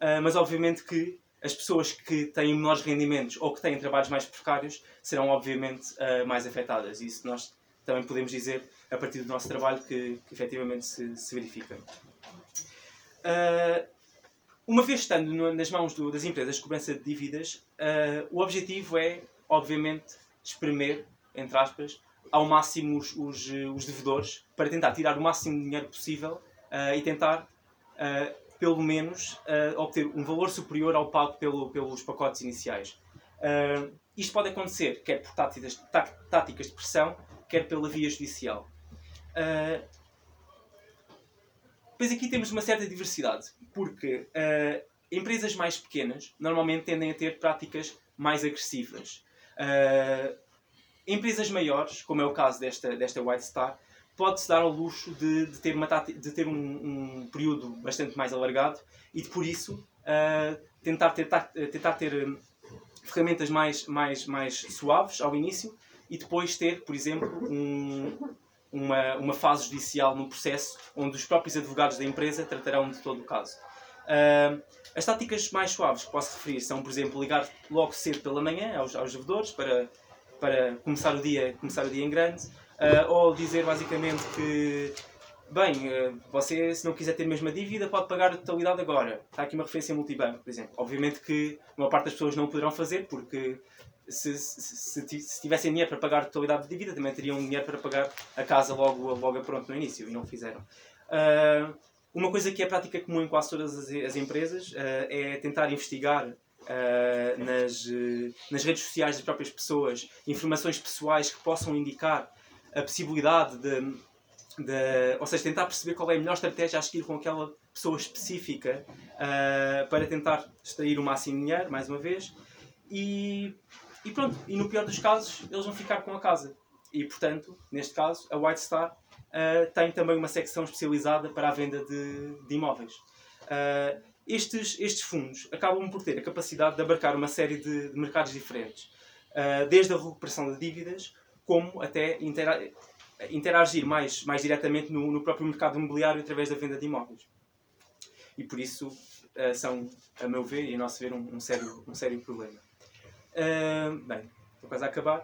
Speaker 2: uh, mas obviamente que as pessoas que têm menores rendimentos ou que têm trabalhos mais precários serão obviamente uh, mais afetadas. Isso nós também podemos dizer a partir do nosso trabalho que, que efetivamente se, se verifica. Uh, uma vez estando no, nas mãos do, das empresas de cobrança de dívidas, uh, o objetivo é, obviamente, espremer, entre aspas, ao máximo os, os, os devedores para tentar tirar o máximo de dinheiro possível uh, e tentar, pelo menos, obter um valor superior ao pago pelo, pelos pacotes iniciais. isto pode acontecer quer por táticas, táticas de pressão, quer pela via judicial. Uh, Pois aqui temos uma certa diversidade, porque uh, empresas mais pequenas normalmente tendem a ter práticas mais agressivas. Uh, empresas maiores, como é o caso desta, desta White Star, pode-se dar ao luxo de, de ter, uma de ter um, um, período bastante mais alargado e de, por isso, uh, tentar ter, tentar ter ferramentas mais, mais, mais suaves ao início e depois ter, por exemplo, um, uma, uma fase judicial no processo onde os próprios advogados da empresa tratarão de todo o caso. Uh, as táticas mais suaves que posso referir são, por exemplo, ligar logo cedo pela manhã aos, aos devedores para, para começar, o dia, começar o dia em grande, uh, ou dizer basicamente que, bem, uh, você se não quiser ter a mesma dívida pode pagar a totalidade agora. Está aqui uma referência multibanco, por exemplo. Obviamente que a maior parte das pessoas não o poderão fazer porque se, se, se, tivessem dinheiro para pagar a totalidade de dívida, também teriam dinheiro para pagar a casa logo, logo pronto no início, e não fizeram. Uh, uma coisa que é prática comum em quase todas as, as empresas uh, é tentar investigar uh, nas, nas redes sociais das próprias pessoas informações pessoais que possam indicar a possibilidade de, de, ou seja, tentar perceber qual é a melhor estratégia a seguir com aquela pessoa específica para tentar extrair o máximo de dinheiro, mais uma vez, e e pronto, e no pior dos casos, eles vão ficar com a casa. E portanto, neste caso, a White Star uh, tem também uma secção especializada para a venda de, de imóveis. Uh, estes, estes fundos acabam por ter a capacidade de abarcar uma série de, de mercados diferentes, uh, desde a recuperação de dívidas, como até intera interagir mais, mais diretamente no, no, próprio mercado imobiliário através da venda de imóveis. E por isso são, a meu ver e a nosso ver, um, um sério, um sério problema. Uh, bem, estou quase a acabar.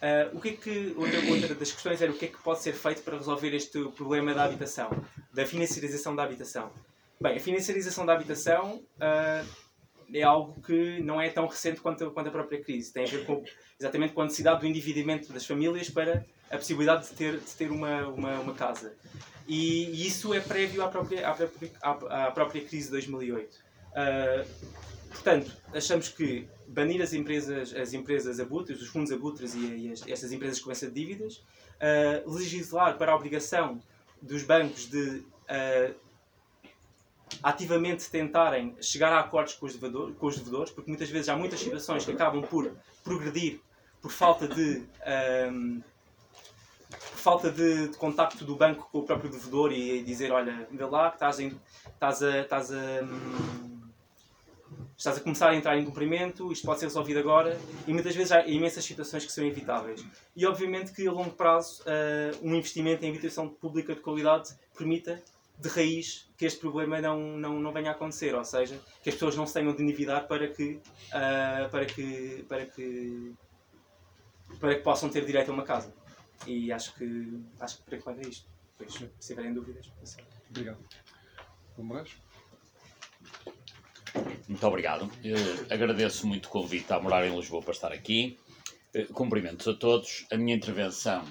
Speaker 2: Uh, o que é que, outra, outra das questões era o que é que pode ser feito para resolver este problema da habitação, da financiarização da habitação. Bem, a financiarização da habitação uh, é algo que não é tão recente quanto, quanto a própria crise. Tem a ver com, exatamente com a necessidade do endividamento das famílias para a possibilidade de ter, de ter uma, uma, uma casa. E, e, isso é prévio à própria, à própria, à, à própria crise de 2008. Uh, Portanto, achamos que banir as empresas, as empresas abutres, os fundos abutres e, e as, estas empresas com essa dívidas, uh, legislar para a obrigação dos bancos de uh, ativamente tentarem chegar a acordos com os, devedores, com os devedores, porque muitas vezes há muitas situações que acabam por progredir por falta de. Um, por falta de, de, contacto do banco com o próprio devedor e, dizer, olha, vê lá que estás, em, estás a, estás a um, estás a começar a entrar em cumprimento, isto pode ser resolvido agora, e muitas vezes há imensas situações que são evitáveis. E obviamente que a longo prazo uh, um investimento em habitação pública de qualidade permita de raiz que este problema não, não, não venha a acontecer, ou seja, que as pessoas não se tenham de endividar para que, uh, para que, para que para que possam ter direito a uma casa. E acho que acho que por aí vai é isto. Depois, se tiverem dúvidas, pensem.
Speaker 1: Obrigado. Vamos mais?
Speaker 4: Muito obrigado. Eh, agradeço muito o convite a morar em Lisboa para estar aqui. Eh, cumprimentos a todos. A minha intervenção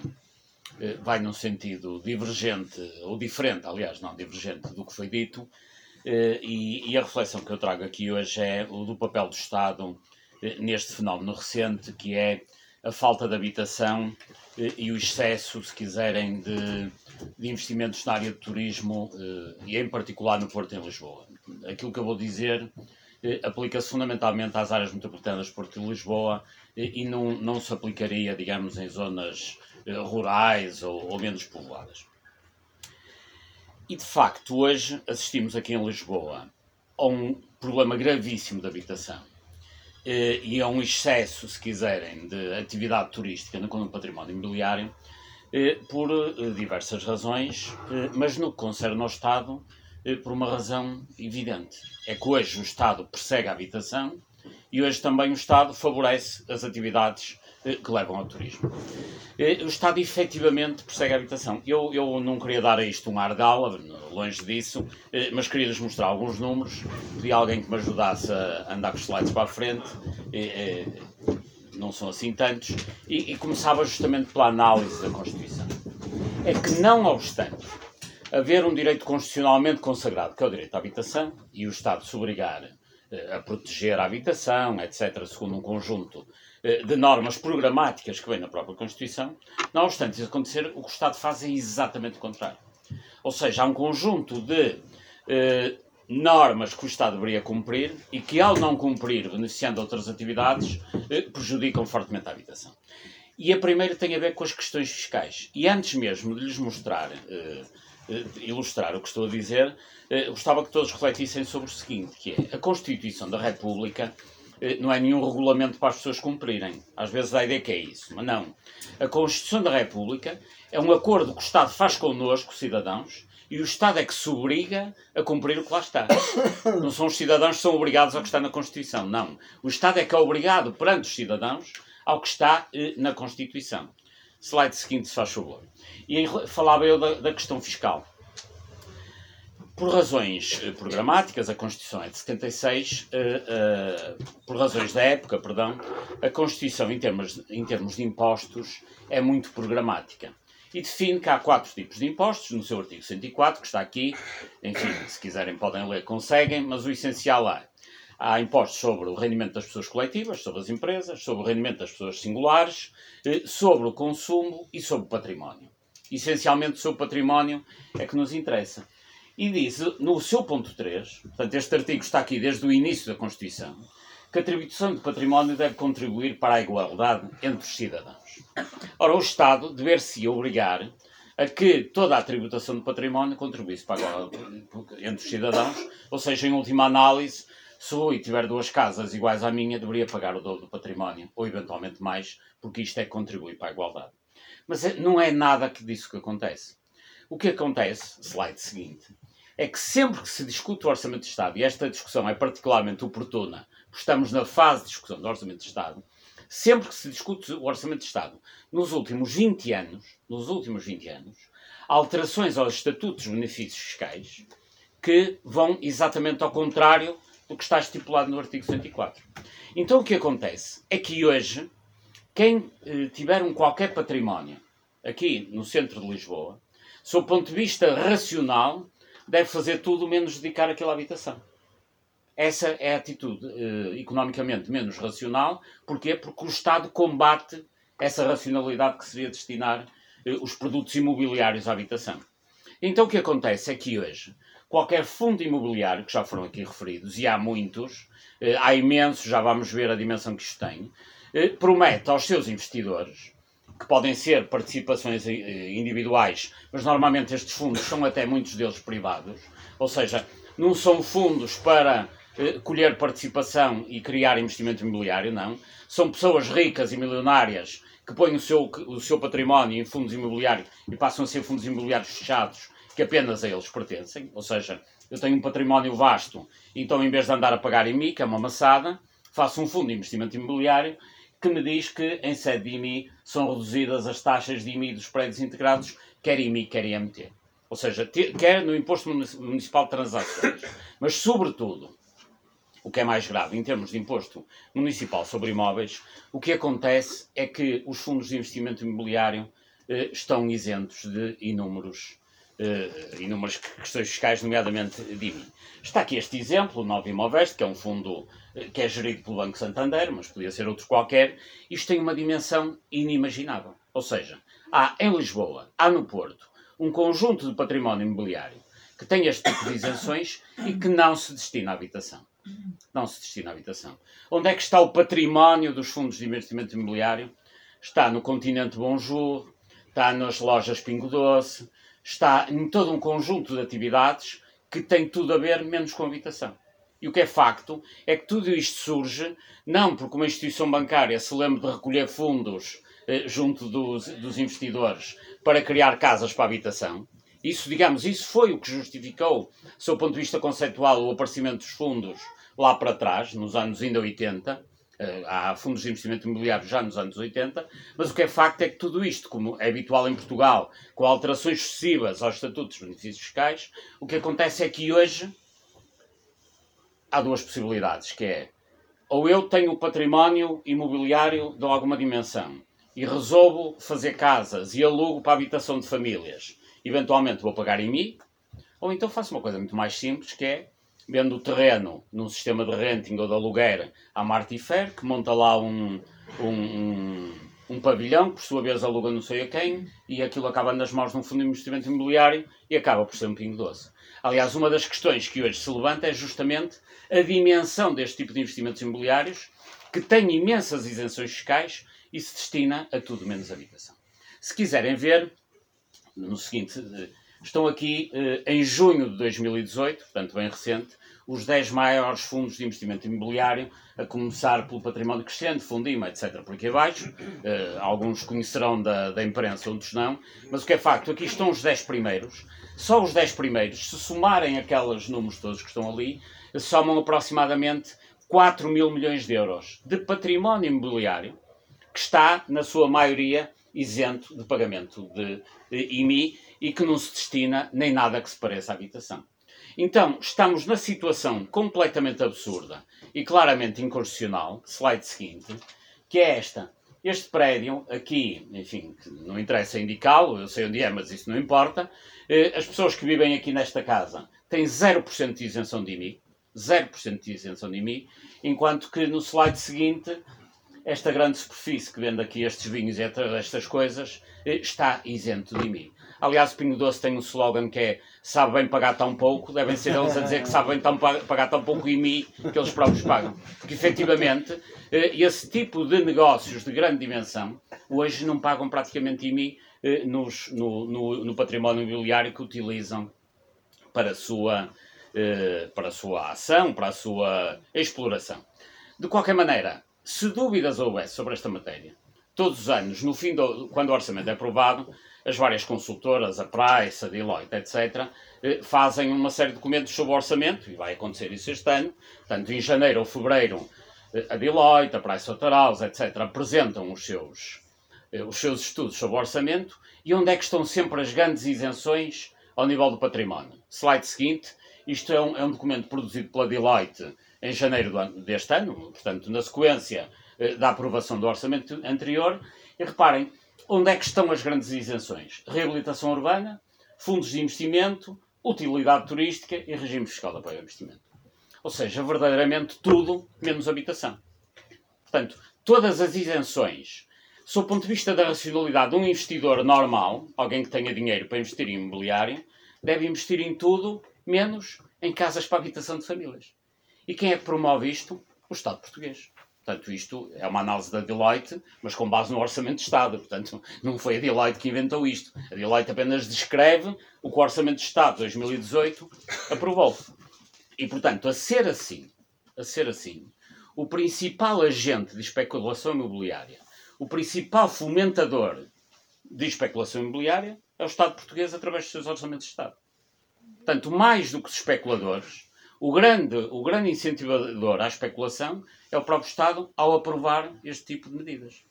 Speaker 4: vai num sentido divergente, ou diferente, aliás, não divergente do que foi dito. Eh, e, e, a reflexão que eu trago aqui hoje é o do papel do Estado eh, neste fenómeno recente, que é a falta de habitação eh, e o excesso, se quiserem, de, de investimentos na área de turismo eh, e, em particular, no Porto em Lisboa. Aquilo que eu vou dizer eh, aplica-se fundamentalmente às áreas metropolitanas de Porto e Lisboa e não, não se aplicaria, digamos, em zonas rurais ou, ou menos povoadas. E de facto, hoje assistimos aqui em Lisboa a um problema gravíssimo de habitação e a um excesso, se quiserem, de atividade turística no património imobiliário por diversas razões, mas no que concerne ao Estado, por uma razão evidente. É que hoje o Estado persegue a habitação e hoje também o Estado favorece as atividades eh, que levam ao turismo. Eh, o Estado efetivamente persegue a habitação. Eu, eu não queria dar a isto um ar de aula, longe disso, eh, mas queria-lhes mostrar alguns números. Pedi alguém que me ajudasse a andar com os slides para a frente. Não são assim tantos. E, e começava justamente pela análise da Constituição. É que, não obstante haver um direito constitucionalmente consagrado, que é o direito à habitação, e o Estado se obrigar a proteger a habitação, etc., segundo um conjunto eh, de normas programáticas que vem na própria Constituição, não obstante isso acontecer, o que o Estado faz é exatamente o contrário. Ou seja, há um conjunto de eh, normas que o Estado deveria cumprir e que, ao não cumprir, beneficiando outras atividades, eh, prejudicam fortemente a habitação. E a primeira tem a ver com as questões fiscais. E antes mesmo de lhes mostrar, eh, eh ilustrar o que estou a dizer, eh, gostava que todos refletissem sobre o seguinte, que é a Constituição da República eh, não é nenhum regulamento para as pessoas cumprirem. Às vezes a ideia que é isso, mas não. A Constituição da República é um acordo que o Estado faz connosco, cidadãos, e o Estado é que se obriga a cumprir o que lá está. Não são os cidadãos que são obrigados ao que está na Constituição, não. O Estado é que é obrigado perante os cidadãos ao que está eh, na Constituição. Slide seguinte, se faz favor. E aí, falava eu da, da questão fiscal. Por razões eh, programáticas, a Constituição é de 76, uh, uh, por razões da época, perdão, a Constituição, em termos, em termos de impostos, é muito programática. E define que há quatro tipos de impostos, no seu artigo 104, que está aqui, enfim, se quiserem podem ler, conseguem, mas o essencial é Há impostos sobre o rendimento das pessoas coletivas, sobre as empresas, sobre o rendimento das pessoas singulares, eh, sobre o consumo e sobre o património. Essencialmente, sobre o património é que nos interessa. E diz, no seu ponto 3, portanto, este artigo está aqui desde o início da Constituição, que a tribuição de património deve contribuir para a igualdade entre os cidadãos. Ora, o Estado dever-se obrigar a que toda a tributação de património contribuísse para a igualdade entre os cidadãos, ou seja, em última análise, se o tiver duas casas iguais à minha, deveria pagar o dobro do património, ou eventualmente mais, porque isto é que contribui para a igualdade. Mas é, não é nada disso que acontece. O que acontece, slide seguinte, é que sempre que se discute o Orçamento de Estado, e esta discussão é particularmente oportuna, porque estamos na fase de discussão do Orçamento de Estado, sempre que se discute o Orçamento de Estado, nos últimos 20 anos, nos últimos 20 anos, alterações aos estatutos de benefícios fiscais que vão exatamente ao contrário do que está estipulado no artigo 104. Então o que acontece é que hoje, quem eh, tiver um qualquer património aqui no centro de Lisboa, sob ponto de vista racional, deve fazer tudo menos dedicar aquela habitação. Essa é a atitude eh, economicamente menos racional. Porquê? Porque o Estado combate essa racionalidade que seria destinar eh, os produtos imobiliários à habitação. Então o que acontece é que hoje qualquer fundo imobiliário, que já foram aqui referidos, e há muitos, eh, há imensos, já vamos ver a dimensão que isto tem, eh, promete aos seus investidores que podem ser participações eh, individuais, mas normalmente estes fundos são até muitos deles privados, ou seja, não são fundos para colher participação e criar investimento imobiliário, não. São pessoas ricas e milionárias que põem o seu, o seu património em fundos imobiliários e passam a ser fundos imobiliários fechados que apenas a eles pertencem, ou seja, eu tenho um património vasto, então em vez de andar a pagar em mim, que é uma maçada, faço um fundo de investimento imobiliário que me diz que em sede de IMI são reduzidas as taxas de IMI dos prédios integrados, quer IMI, quer IMT. Ou seja, quer no Imposto Municipal de Transações. Mas, sobretudo, o que é mais grave, em termos de imposto municipal sobre imóveis, o que acontece é que os fundos de investimento imobiliário eh, estão isentos de inúmeros, eh, inúmeras questões fiscais, nomeadamente de. Está aqui este exemplo, o Nova Imóveis, que é um fundo eh, que é gerido pelo Banco Santander, mas podia ser outro qualquer. Isto tem uma dimensão inimaginável. Ou seja, há em Lisboa, há no Porto, um conjunto de património imobiliário que tem este tipo de isenções e que não se destina à habitação. Não se destina à habitação. Onde é que está o património dos fundos de investimento imobiliário? Está no continente Bonjour, está nas lojas Pingo Doce, está em todo um conjunto de atividades que tem tudo a ver menos com habitação. E o que é facto é que tudo isto surge não porque uma instituição bancária se lembre de recolher fundos eh, junto dos, dos investidores para criar casas para habitação, isso, digamos, isso foi o que justificou, do seu ponto de vista conceitual, o aparecimento dos fundos lá para trás, nos anos ainda 80. Eh, há fundos de investimento imobiliário já nos anos 80, mas o que é facto é que tudo isto, como é habitual em Portugal, com alterações sucessivas aos estatutos de benefícios fiscais, o que acontece é que hoje há duas possibilidades, que é ou eu tenho património imobiliário de alguma dimensão e resolvo fazer casas e alugo para a habitação de famílias, eventualmente vou pagar em mim, ou então faço uma coisa muito mais simples, que é vendo o terreno num sistema de renting ou de aluguer à Martifer, que monta lá um, um, um, um, pavilhão, que por sua vez aluga não sei a quem, e aquilo acaba nas mãos de um fundo de investimento imobiliário e acaba por ser um pingo doce. Aliás, uma das questões que hoje se levanta é justamente a dimensão deste tipo de investimentos imobiliários, que tem imensas isenções fiscais e se destina a tudo menos habitação. Se quiserem ver, no seguinte, estão aqui eh, em junho de 2018, portanto bem recente, os 10 maiores fundos de investimento imobiliário, a começar pelo património crescente, Fundima, etc., por aqui abaixo. Uh, alguns conhecerão da, da imprensa, outros não. Mas o que é facto, aqui estão os 10 primeiros. Só os 10 primeiros, se somarem aqueles números todos que estão ali, somam aproximadamente 4 mil milhões de euros de património imobiliário que está, na sua maioria, isento de pagamento de, de IMI e que não se destina nem nada que se pareça à habitação. Então, estamos na situação completamente absurda e claramente inconstitucional, slide seguinte, que é esta. Este prédio aqui, enfim, não interessa indicá-lo, eu sei onde é, mas isso não importa. Eh, as pessoas que vivem aqui nesta casa têm 0% de isenção de IMI, 0% de isenção de IMI, enquanto que no slide seguinte esta grande superfície que vende aqui estes vinhos e estas coisas eh, está isento de IMI. Aliás, o Pingo Doce tem um slogan que é sabe bem pagar tão pouco, devem ser eles a dizer que sabem tão, pagar tão pouco IMI que eles próprios pagam. Porque efetivamente eh, esse tipo de negócios de grande dimensão hoje não pagam praticamente IMI eh, nos, no, no, no património imobiliário que utilizam para a sua, para a sua ação, para a sua exploração. De qualquer maneira, se dúvidas houvesse sobre esta matéria, todos os anos, no fim do, quando o orçamento é aprovado, as várias consultoras, a Price, a Deloitte, etc., eh, fazem uma série de documentos sobre orçamento, e vai acontecer isso este ano. Portanto, em janeiro ou fevereiro, eh, a Deloitte, a Price Waterhouse, etc., apresentam os seus, eh, os seus estudos sobre orçamento e onde é que estão sempre as grandes isenções ao nível do património. Slide seguinte, isto é um, é um documento produzido pela Deloitte em janeiro deste ano, portanto, na sequência da aprovação do orçamento anterior. E reparem, onde é que estão as grandes isenções? Reabilitação urbana, fundos de investimento, utilidade turística e regime fiscal de apoio ao investimento. Ou seja, verdadeiramente tudo menos habitação. Portanto, todas as isenções, sob o ponto de vista da racionalidade de um investidor normal, alguém que tenha dinheiro para investir em imobiliário, deve investir em tudo menos em casas para habitação de famílias. E quem é que promove isto? O Estado português. Portanto, isto é uma análise da Deloitte, mas com base no Orçamento de Estado. Portanto, não foi a Deloitte que inventou isto. A Deloitte apenas descreve o que o Orçamento de Estado de 2018 aprovou. E, portanto, a ser assim, a ser assim, o principal agente de especulação imobiliária, o principal fomentador de especulação imobiliária é o Estado português através dos seus orçamentos de Estado. Portanto, mais do que os especuladores, o grande, o grande incentivador à especulação é o próprio Estado ao aprovar este tipo de medidas.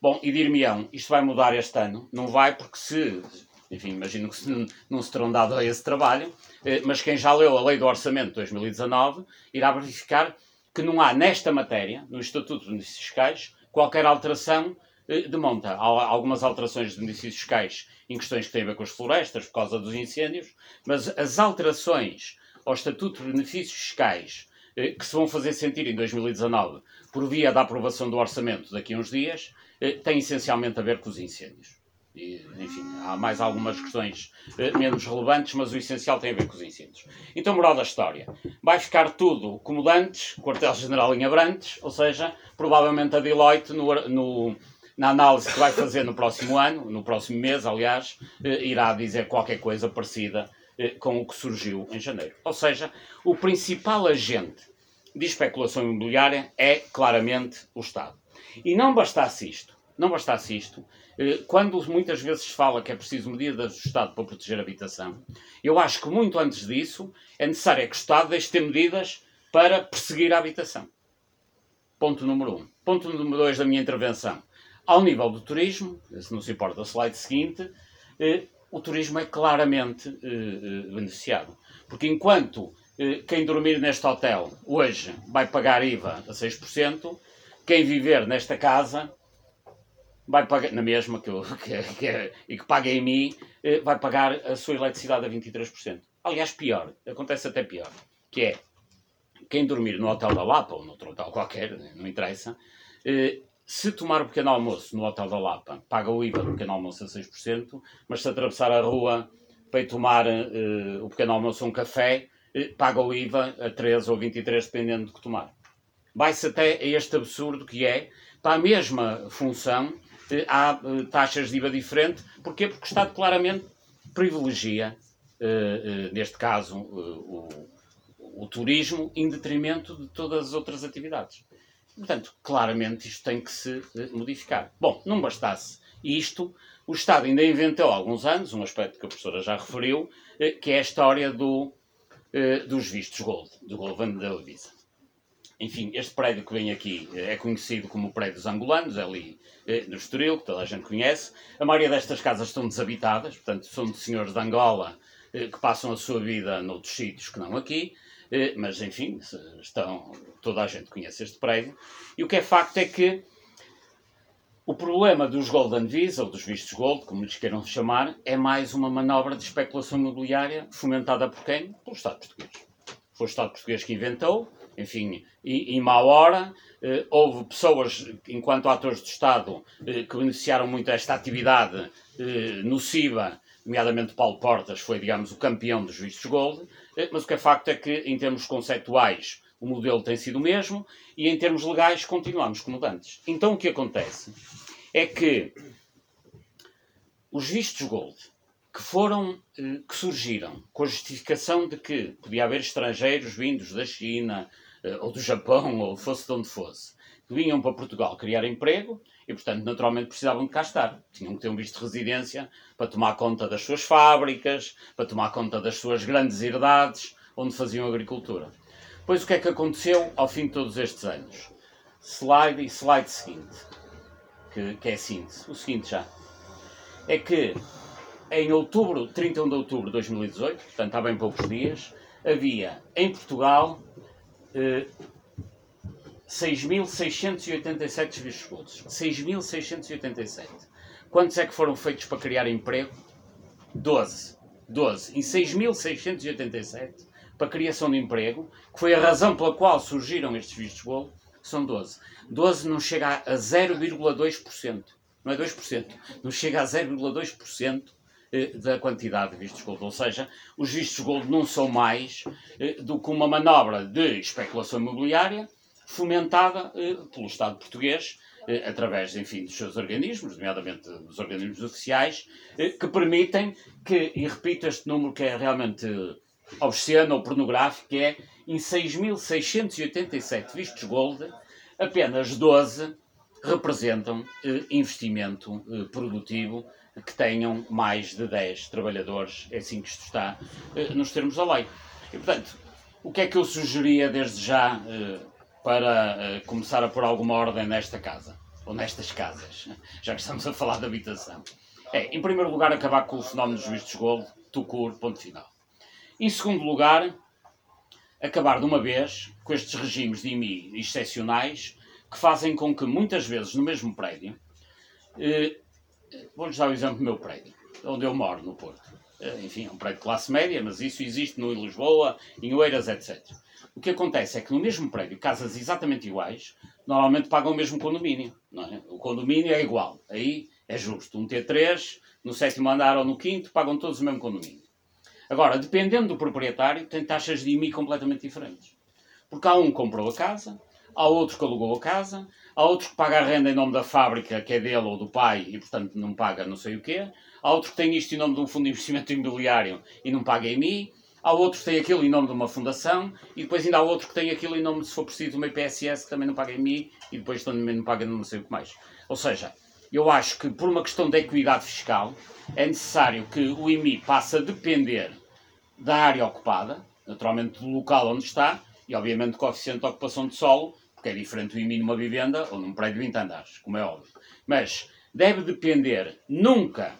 Speaker 4: Bom, e dir-me-ão, isto vai mudar este ano? Não vai, porque se, enfim, imagino que se, não se terão dado a esse trabalho, eh, mas quem já leu a Lei do Orçamento de 2019 irá verificar que não há nesta matéria, no Estatuto de Benefícios Fiscais, qualquer alteração eh, de monta. Há algumas alterações de benefícios fiscais em questões que têm a ver com as florestas, por causa dos incêndios, mas as alterações ao Estatuto de Benefícios Fiscais eh, que se vão fazer sentir em 2019 por via da aprovação do orçamento daqui a uns dias, eh, têm essencialmente a ver com os incêndios. E, enfim, há mais algumas questões eh, menos relevantes, mas o essencial tem a ver com os incêndios. Então, moral da história. Vai ficar tudo como antes, quartel-general em Abrantes, ou seja, provavelmente a Deloitte, no, no, na análise que vai fazer no próximo ano, no próximo mês, aliás, irá dizer qualquer coisa parecida com o que surgiu em janeiro. Ou seja, o principal agente de especulação imobiliária é claramente o Estado. E não bastasse isto, não bastasse isto, eh, quando muitas vezes se fala que é preciso medidas do Estado para proteger a habitação, eu acho que muito antes disso é necessário que o Estado deixe de ter medidas para perseguir a habitação. Ponto número um. Ponto número dois da minha intervenção. Ao nível do turismo, se não se importa o slide seguinte, eh, o turismo é claramente uh, beneficiado. Porque enquanto uh, quem dormir neste hotel hoje vai pagar IVA a 6%, quem viver nesta casa vai pagar, na mesma que, eu, [LAUGHS] que, que é, e que paga em mim, vai pagar a sua eletricidade a 23%. Aliás, pior, acontece até pior, que é quem dormir no hotel da Lapa ou noutro hotel qualquer, não interessa, se tomar o pequeno almoço no Hotel da Lapa, paga o IVA do pequeno almoço a 6%, mas se atravessar a rua para ir tomar uh, o pequeno almoço um café, uh, paga o IVA a 13 ou 23, dependendo do que tomar. Vai-se até a este absurdo que é, para a mesma função, uh, há taxas de IVA diferente. Porquê? Porque o Estado claramente privilegia, neste caso, o, o turismo, em detrimento de todas as outras atividades. Portanto, claramente isto tem que se eh, modificar. Bom, não bastasse isto, o Estado ainda inventou há alguns anos, um aspecto que a professora já referiu, eh, que é a história do, eh, dos vistos Gold, do Gold da Levisa. Enfim, este prédio que vem aqui é conhecido como o prédio dos angolanos, é ali no Estoril, que toda a gente conhece. A maioria destas casas estão desabitadas, portanto, são de senhores de Angola que passam a sua vida noutros sítios que não aqui. Eh, mas enfim, estão, toda a gente conhece este prédio. E o que é facto é que o problema dos Golden Visa, ou dos vistos Gold, como lhes queiram chamar, é mais uma manobra de especulação imobiliária fomentada por quem? Pelo Estado português. Foi o Estado português que inventou, enfim, em má hora. Eh, houve pessoas, enquanto atores do Estado, eh, que beneficiaram muito desta atividade eh, nociva, nomeadamente Paulo Portas, foi, digamos, o campeão dos vistos Gold. Eh, mas o que é facto é que, em termos conceptuais, o modelo tem sido o mesmo e, em termos legais, continuamos como antes. Então, o que acontece é que os vistos gold que foram, eh, que surgiram com a justificação de que podia haver estrangeiros vindos da China eh, ou do Japão [LAUGHS] ou fosse de onde fosse, que vinham para Portugal criar emprego e, portanto, naturalmente precisavam de cá estar. Tinham que ter um visto de residência para tomar conta das suas fábricas, para tomar conta das suas grandes herdades, onde faziam agricultura. Pois o que é que aconteceu ao fim de todos estes anos? Slide e slide seguinte, que, que é síntese. O seguinte já. É que em outubro, 31 de outubro de 2018, portanto há bem poucos dias, havia em Portugal eh, 6.687 vistos gold. 6.687. Quantos é que foram feitos para criar emprego? 12. 12. Em 6.687 para criação de emprego, que foi a razão pela qual surgiram estes vistos gold, são 12. 12 não chega a 0,2%. Não é 2%. Não chega a 0,2% eh, da quantidade de vistos gold. Ou seja, os vistos gold não são mais eh, do que uma manobra de especulação imobiliária fomentada eh, pelo Estado português, eh, através, enfim, dos seus organismos, nomeadamente dos organismos oficiais, eh, que permitem que, e repito este número que é realmente obsceno ou pornográfico, é em 6.687 vistos gold, apenas 12 representam investimento produtivo que tenham mais de 10 trabalhadores, é assim que isto está nos termos da lei. E, portanto, o que é que eu sugeria desde já para eh, começar a pôr alguma ordem nesta casa, ou nestas casas, [LAUGHS] já que estamos a falar de habitação. É, em primeiro lugar, acabar com o fenómeno dos vistos gold, tucur, ponto final. Em segundo lugar, acabar de uma vez com estes regimes de IMI excepcionais que fazem com que muitas vezes no mesmo prédio, eh, vou-lhes dar o exemplo do meu prédio, onde eu moro, no Porto. Eh, enfim, é um prédio de classe média, mas isso existe no Lisboa, em Oeiras, etc. O que acontece é que no mesmo prédio, casas exatamente iguais, normalmente pagam o mesmo condomínio. É? O condomínio é igual, aí é justo. Um T3, no sétimo andar ou no quinto, pagam todos o mesmo condomínio. Agora, dependendo do proprietário, tem taxas de IMI completamente diferentes. Porque há um que comprou a casa, há outro que alugou a casa, há outro que paga a renda em nome da fábrica, que é dele ou do pai, e portanto não paga não sei o quê, há outro que tem isto em nome de um fundo de investimento imobiliário e não paga IMI, há outro que tem aquilo em nome de uma fundação, e depois ainda há outro que tem aquilo em nome, se for preciso, de uma IPSS, que também não paga IMI, e depois também não paga não sei o que mais. Ou seja, eu acho que por uma questão de equidade fiscal, é necessário que o IMI passe a depender da área ocupada, naturalmente do local onde está, e obviamente do coeficiente de ocupação de solo, porque é diferente do IMI numa vivenda ou num prédio de 20 andares, como é óbvio. Mas deve depender nunca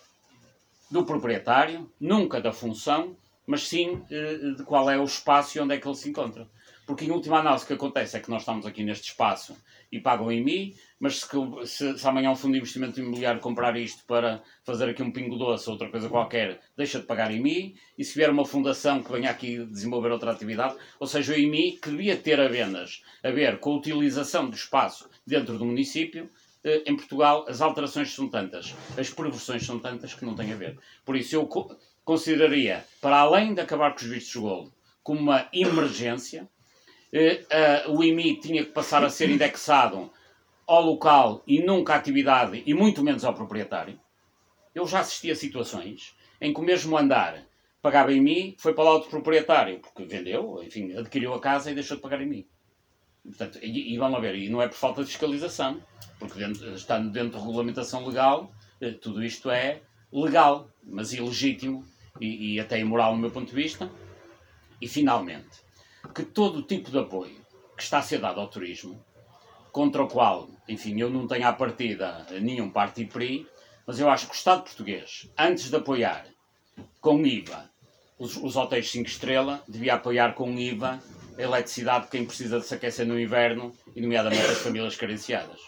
Speaker 4: do proprietário, nunca da função, mas sim eh, de qual é o espaço e onde é que ele se encontra. Porque em última análise o que acontece é que nós estamos aqui neste espaço e pagam em mim, mas se, se, se, amanhã um fundo de investimento imobiliário comprar isto para fazer aqui um pingo doce ou outra coisa qualquer, deixa de pagar em mim, e se vier uma fundação que venha aqui desenvolver outra atividade, ou seja, o IMI que devia ter apenas a ver com a utilização do espaço dentro do município, eh, em Portugal as alterações são tantas, as progressões são tantas que não têm a ver. Por isso eu consideraria, para além de acabar com os vistos de gold, como uma emergência, uh, o IMI tinha que passar a ser indexado ao local e nunca à atividade e muito menos ao proprietário. Eu já assisti a situações em que o mesmo andar pagava mim, foi para lá outro proprietário, porque vendeu, enfim, adquiriu a casa e deixou de pagar mim. Portanto, e, e vamos ver, e não é por falta de fiscalização, porque dentro, estando dentro de regulamentação legal, eh, tudo isto é legal, mas ilegítimo e, e até imoral no meu ponto de vista. E finalmente, que todo o tipo de apoio que está a ser dado ao turismo, contra o qual, enfim, eu não tenho à partida nenhum partido PRI, mas eu acho que o Estado português, antes de apoiar com IVA os, os hotéis 5 estrelas, devia apoiar com IVA a eletricidade de quem precisa de se aquecer no inverno, e nomeadamente as famílias carenciadas.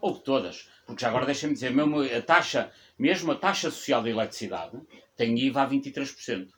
Speaker 4: Ou de todas. Porque já agora deixem-me dizer, mesmo a taxa, mesmo a taxa social da eletricidade tem IVA a 23%.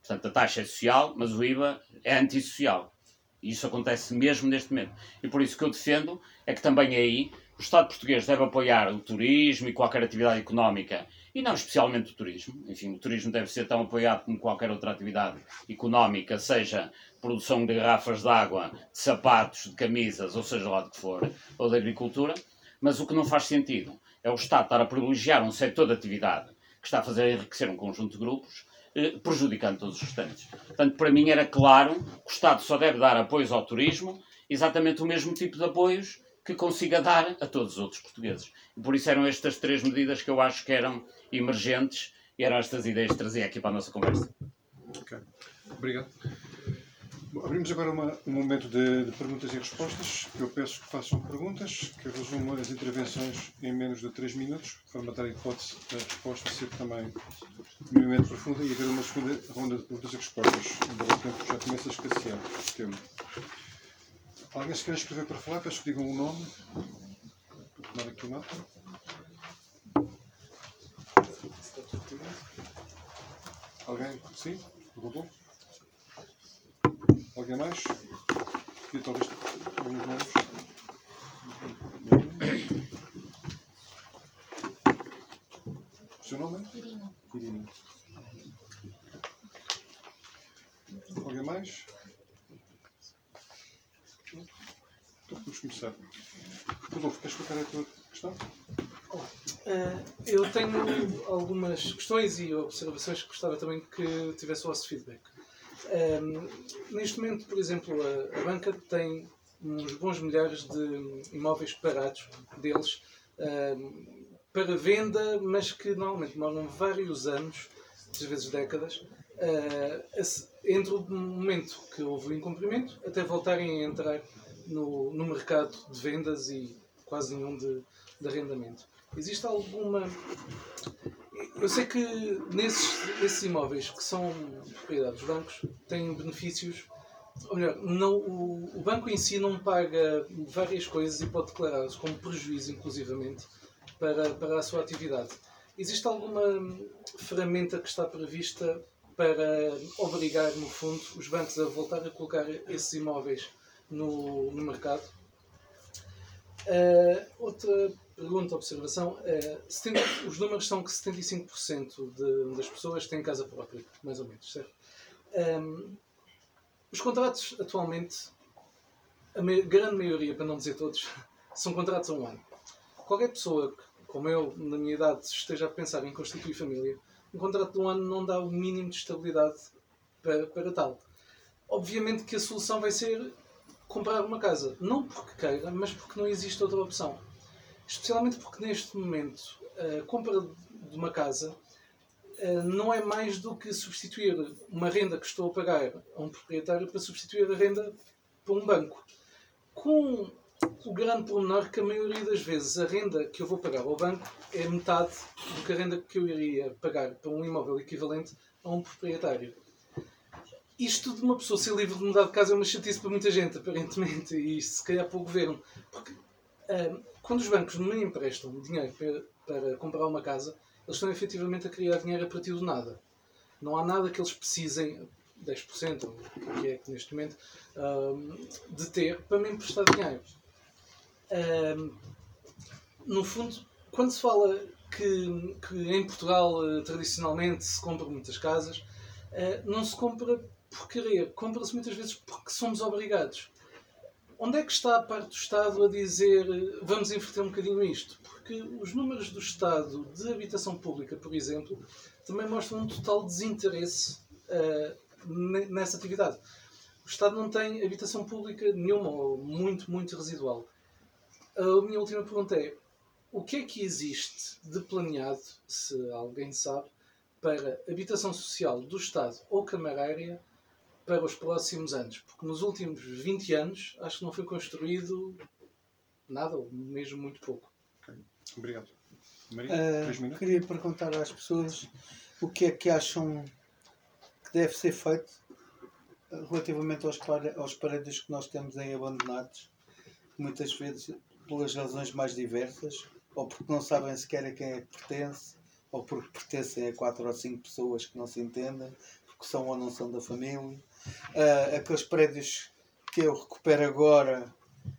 Speaker 4: Portanto, a taxa é social, mas o IVA é antissocial. E isso acontece mesmo neste momento. E por isso que eu defendo é que também aí o Estado português deve apoiar o turismo e qualquer atividade económica, e não especialmente o turismo. Enfim, o turismo deve ser tão apoiado como qualquer outra atividade económica, seja produção de garrafas de água, de sapatos, de camisas, ou seja lá do que for, ou da agricultura. Mas o que não faz sentido é o Estado estar a privilegiar um setor de atividade que está a fazer enriquecer um conjunto de grupos eh, prejudicando todos os restantes. Portanto, para mim era claro que o Estado só deve dar apoios ao turismo, exatamente o mesmo tipo de apoios que consiga dar a todos os outros portugueses. E por isso eram estas três medidas que eu acho que eram emergentes e eram estas ideias que trazia aqui para a nossa conversa.
Speaker 1: Ok, obrigado. Abrimos agora uma, um momento de, de, perguntas e respostas. Eu peço que façam perguntas, que resumam as intervenções em menos de 3 minutos, para matar a hipótese da resposta ser também minimamente profunda e haver uma segunda ronda de perguntas e respostas, embora o tempo já comece a escassear. Tempo. Alguém se quer escrever para falar, peço que digam o nome. Vou tomar aqui o mapa. Alguém? Sim? Perguntou? Alguém mais? E talvez alguns nomes. O seu nome é?
Speaker 5: Irina.
Speaker 1: Irina. Alguém mais? Então vamos começar. Rodolfo, queres colocar a tua questão?
Speaker 6: Uh, eu tenho algumas questões e observações que gostava também que tivesse o vosso feedback. Um, neste momento, por exemplo, a, a, banca tem uns bons milhares de imóveis parados deles um, para venda, mas que normalmente demoram vários anos, às vezes décadas, uh, entre o momento que houve o incumprimento até voltarem a entrar no, no mercado de vendas e quase nenhum de, de arrendamento. Existe alguma. Eu sei que nesses, nesses imóveis que são propriedade dos bancos têm benefícios. Ou melhor, não, o, o banco em si não paga várias coisas e pode declará-las como prejuízo, inclusivamente, para, para a sua atividade. Existe alguma ferramenta que está prevista para obrigar, no fundo, os bancos a voltar a colocar esses imóveis no, no mercado? Uh, outra pergunta, observação, uh, 70, os números são que 75% de, das pessoas têm casa própria, mais ou menos, certo? Um, os contratos atualmente, a me, grande maioria, para não dizer todos, [LAUGHS] são contratos a um ano. Qualquer pessoa como eu, na minha idade, esteja a pensar em constituir família, um contrato de um ano não dá o mínimo de estabilidade para, para tal. Obviamente que a solução vai ser comprar uma casa. Não porque queira, mas porque não existe outra opção. Especialmente porque neste momento a compra de uma casa eh, não é mais do que substituir uma renda que estou a pagar a um proprietário para substituir a renda para um banco. Com o grande pormenor que a maioria das vezes a renda que eu vou pagar ao banco é metade do que a renda que eu iria pagar para um imóvel equivalente a um proprietário. Isto de uma pessoa ser livre de mudar de casa é uma chatice para muita gente, aparentemente, e se calhar para o governo. Porque quando os bancos me emprestam dinheiro para, comprar uma casa, eles estão efetivamente a criar dinheiro a partir do nada. Não há nada que eles precisem, 10%, o que é que neste momento, de ter para me emprestar dinheiro no fundo, quando se fala que, que em Portugal uh, tradicionalmente se compra muitas casas, uh, não se compra por querer, compra-se muitas vezes porque somos obrigados. Onde é que está a parte do Estado a dizer vamos inverter um bocadinho isto? Porque os números do Estado de habitação pública, por exemplo, também mostram um total desinteresse uh, nessa atividade. O Estado não tem habitação pública nenhuma, ou muito, muito residual. A minha última pergunta é: o que é que existe de planeado, se alguém sabe, para habitação social do Estado ou camarária para os próximos anos? Porque nos últimos 20 anos acho que não foi construído nada, ou mesmo muito pouco.
Speaker 1: Okay. Obrigado. Maria,
Speaker 5: uh, queria perguntar às pessoas o que é que acham que deve ser feito relativamente aos, aos prédios que nós temos em abandonados. Muitas vezes pelas razões mais diversas, ou porque não sabem sequer a quem é que pertence, ou porque pertencem a quatro ou cinco pessoas que não se entendem, porque são ou não são da família. Uh, aqueles prédios que eu recupero agora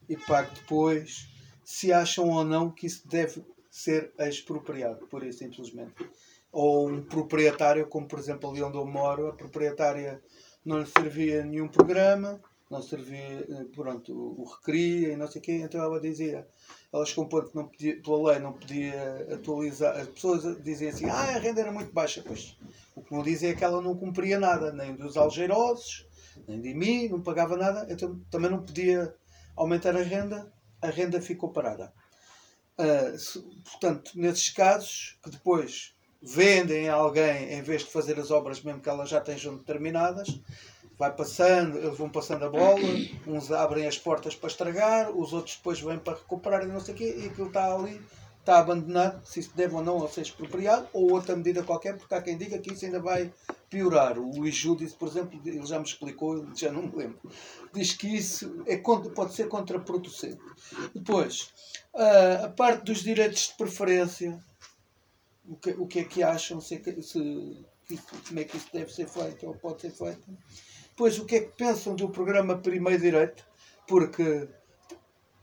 Speaker 5: e pago depois, se acham ou não que isso deve ser expropriado, por isso simplesmente. Ou um proprietário, como por exemplo ali onde eu moro, a proprietária não lhe servia nenhum programa, não servia, eh, pronto, o, recria e não sei o quê, então ela dizia, ela chegou um ponto que não podia, pela lei não podia atualizar, as pessoas diziam assim, ah, a renda era muito baixa, pois o que não dizia é que ela não cumpria nada, nem dos algeirosos, nem de mim, não pagava nada, então também não podia aumentar a renda, a renda ficou parada. Uh, se, portanto, nesses casos, que depois vendem a alguém em vez de fazer as obras mesmo que elas já estejam determinadas, vai passando, eles vão passando a bola, uns abrem as portas para estragar, os outros depois vêm para recuperar e não sei o quê, e aquilo está ali, está abandonado, se isso deve ou não ser expropriado, ou outra medida qualquer, porque há quem diga que isso ainda vai piorar. O Luís Ju disse, por exemplo, ele já me explicou, já não me lembro, diz que isso é, pode ser contraproducente. Depois, a parte dos direitos de preferência, o que, o que é que acham, se, se, como é que isso deve ser feito ou pode ser feito. Depois, o que é que pensam do programa Primeiro Direito? Porque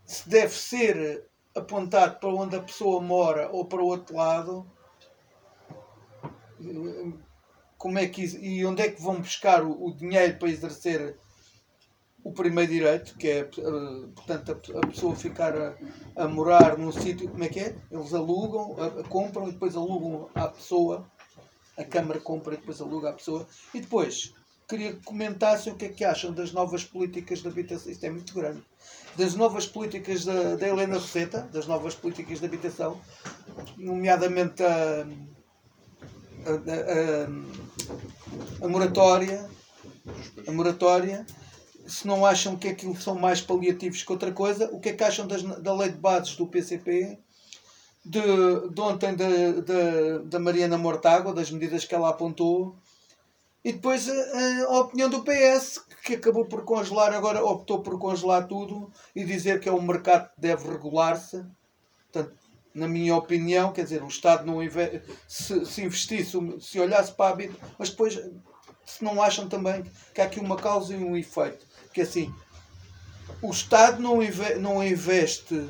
Speaker 5: se deve ser apontado para onde a pessoa mora ou para o outro lado, como é que e onde é que vão buscar o, o dinheiro para exercer o primeiro direito, que é portanto a, a pessoa ficar a, a, morar num sítio, como é que é? Eles alugam, a, compram e depois alugam à pessoa, a Câmara compra e depois aluga à pessoa, e depois queria que comentassem o que é que acham das novas políticas de habitação. Isto é muito grande. Das novas políticas da, da Helena Roseta, das novas políticas de habitação, nomeadamente a, a, a, a moratória, a moratória se não acham que aquilo são mais paliativos que outra coisa, o que é que acham das, da lei de bases do PCP, de, de ontem da, da, da Mariana Mortágua, das medidas que ela apontou, e depois a, a opinião do PS, que acabou por congelar, agora optou por congelar tudo e dizer que é um mercado que deve regular-se. Portanto, na minha opinião, quer dizer, o Estado não inve se, se investisse, se olhasse para a vida, mas depois se não acham também que há aqui uma causa e um efeito. Que assim, o Estado não, inve não investe,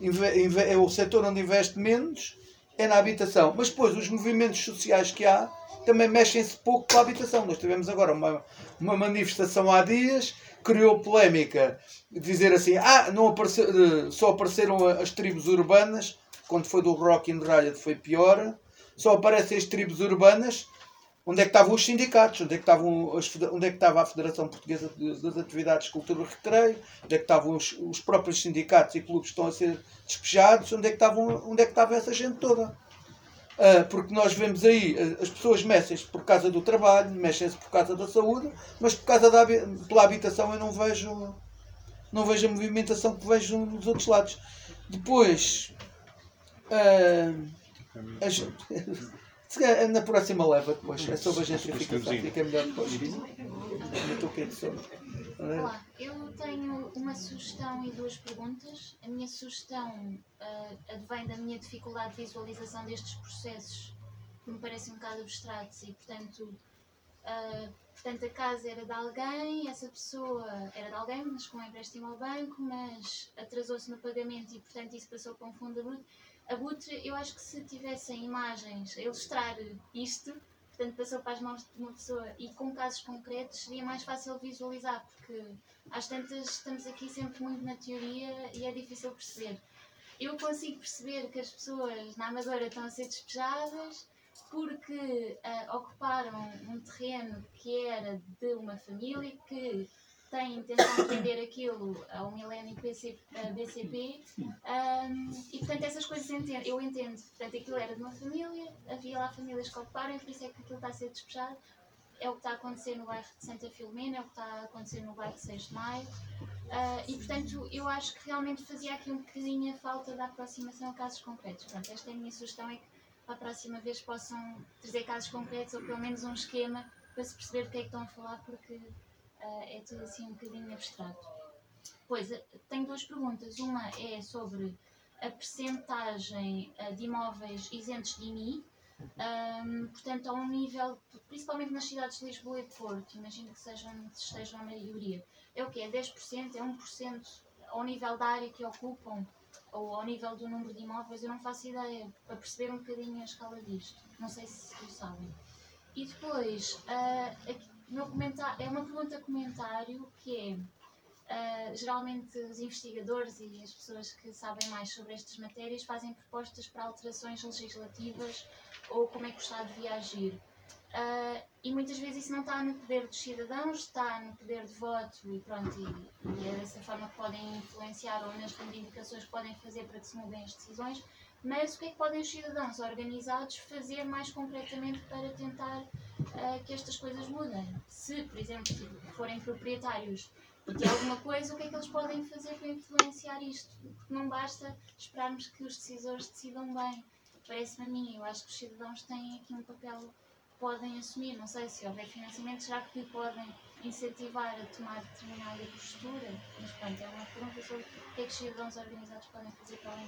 Speaker 5: inve inve é o setor onde investe menos, é na habitação. Mas depois os movimentos sociais que há também mexem-se pouco com a habitação. Nós tivemos agora uma, uma manifestação há dias, criou polémica, dizer assim, ah, não apareceu, só apareceram as tribos urbanas, quando foi do Rock in Rallied foi pior, só aparecem as tribos urbanas, onde é que estavam os sindicatos, onde é que, estavam as, onde é que estava a Federação Portuguesa das Atividades de Cultura e Recreio, onde é que estavam os, os próprios sindicatos e clubes que estão a ser despejados, onde é que, estavam, onde é que estava essa gente toda. Uh, porque nós vemos aí, as pessoas mexem-se por causa do trabalho, mexem-se por causa da saúde, mas por causa da pela habitação eu não vejo, não vejo a movimentação que vejo nos outros lados. Depois, uh, as, [LAUGHS] na próxima leva depois, é sobre a gentrificação, fica melhor depois.
Speaker 7: Olá, eu tenho uma sugestão e duas perguntas. A minha sugestão uh, advém da minha dificuldade de visualização destes processos, que me parecem um bocado abstratos e, portanto, uh, portanto, a casa era de alguém, essa pessoa era de alguém, mas com um empréstimo ao banco, mas atrasou-se no pagamento e, portanto, isso passou para um fundo abutre. Abutre, eu acho que se tivessem imagens a ilustrar isto, portanto passou para as mãos de uma pessoa e com casos concretos seria mais fácil visualizar, porque às tantas estamos aqui sempre muito na teoria e é difícil perceber. Eu consigo perceber que as pessoas na Amadora estão a ser despejadas porque uh, ocuparam um terreno que era de uma família que tem intenção de vender aquilo ao BC, BCP um, e portanto essas coisas entendo, eu entendo. Portanto, aquilo era de uma família, havia lá famílias que ocuparam, por isso é que aquilo está a ser despejado. É o que está a acontecer no bairro de Santa Filomena, é o que está a acontecer no bairro de 6 de Maio. Uh, e portanto, eu acho que realmente fazia aqui um bocadinho a falta da aproximação a casos concretos. Pronto, esta é a minha sugestão: é que para a próxima vez possam trazer casos concretos ou pelo menos um esquema para se perceber do que é que estão a falar, porque uh, é tudo assim um bocadinho abstrato. Pois, eh, tenho duas perguntas. Uma é sobre a percentagem uh, de imóveis isentos de IMI, um, portanto, a um nível, principalmente nas cidades de Lisboa e Porto, imagino que sejam, estejam a maioria, é o quê? É 10%? É 1% ao nível da área que ocupam? Ou ao nível do número de imóveis? Eu não faço ideia, para perceber um bocadinho a escala disto. Não sei se o sabem. E depois, uh, aqui, meu comentário, é uma pergunta comentário que é uh, geralmente os investigadores e as pessoas que sabem mais sobre estas matérias fazem propostas para alterações legislativas ou como é que o Estado devia agir. Uh, e muitas vezes isso não está no poder dos cidadãos, está no poder de voto e pronto, e, e é dessa forma que podem influenciar ou nas reivindicações que podem fazer para que se mudem as decisões. Mas o que é que podem os cidadãos organizados fazer mais concretamente para tentar uh, que estas coisas mudem. Se, por exemplo, forem proprietários de alguma coisa, o que é que eles podem fazer para influenciar isto? Porque não basta esperarmos que os decisores decidam bem. Parece-me a mim, eu acho que os cidadãos têm aqui um papel que podem assumir. Não sei se houver financiamento, será que podem incentivar a tomar determinada postura? Mas pronto, é uma pergunta sobre o que é que os cidadãos organizados podem fazer para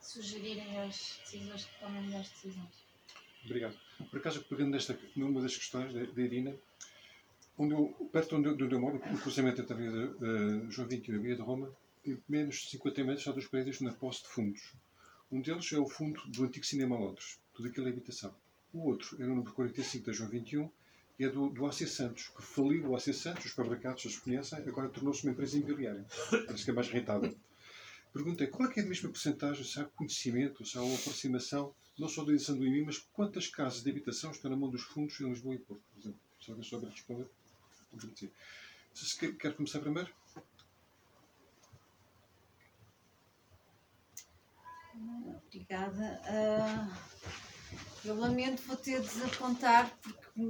Speaker 7: sugerirem aos decisores que tomem melhores decisões.
Speaker 1: Obrigado. Por acaso, pegando nesta, numa das questões da Irina, onde eu, perto onde eu, onde eu moro, o cruzamento entre a Via de, uh, João 21 e a Via de Roma, tem menos de 50 metros há dois prédios na posse de fundos. Um deles é o fundo do antigo Cinema Londres, tudo aquilo é habitação. O outro é no número 45 da João 21 e é do, do AC Santos, que faliu o AC Santos, os fabricados já se conhecem, agora tornou-se uma empresa imobiliária. Parece que é mais rentável. Pergunta é, qual é, que é a mesma porcentagem, se há conhecimento, se há uma aproximação não só da edição do IMI, mas quantas casas de habitação estão na mão dos fundos em Lisboa e Porto, por exemplo. Se alguém souber responder, agradecer. Se quer, quer começar primeiro?
Speaker 3: Obrigada. Uh, eu lamento, vou ter de desapontar, porque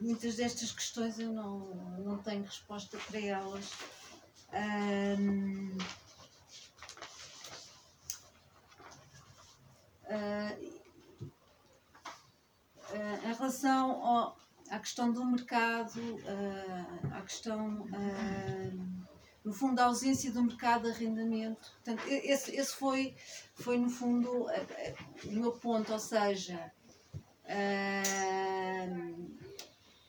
Speaker 3: muitas destas questões eu não, não tenho resposta para elas. Ahm, ah, ah, em relação ao- à questão do mercado, ah, à questão, ah, no fundo, da ausência do mercado de arrendamento, portanto, esse, esse foi, foi, no fundo, o meu ponto, ou seja,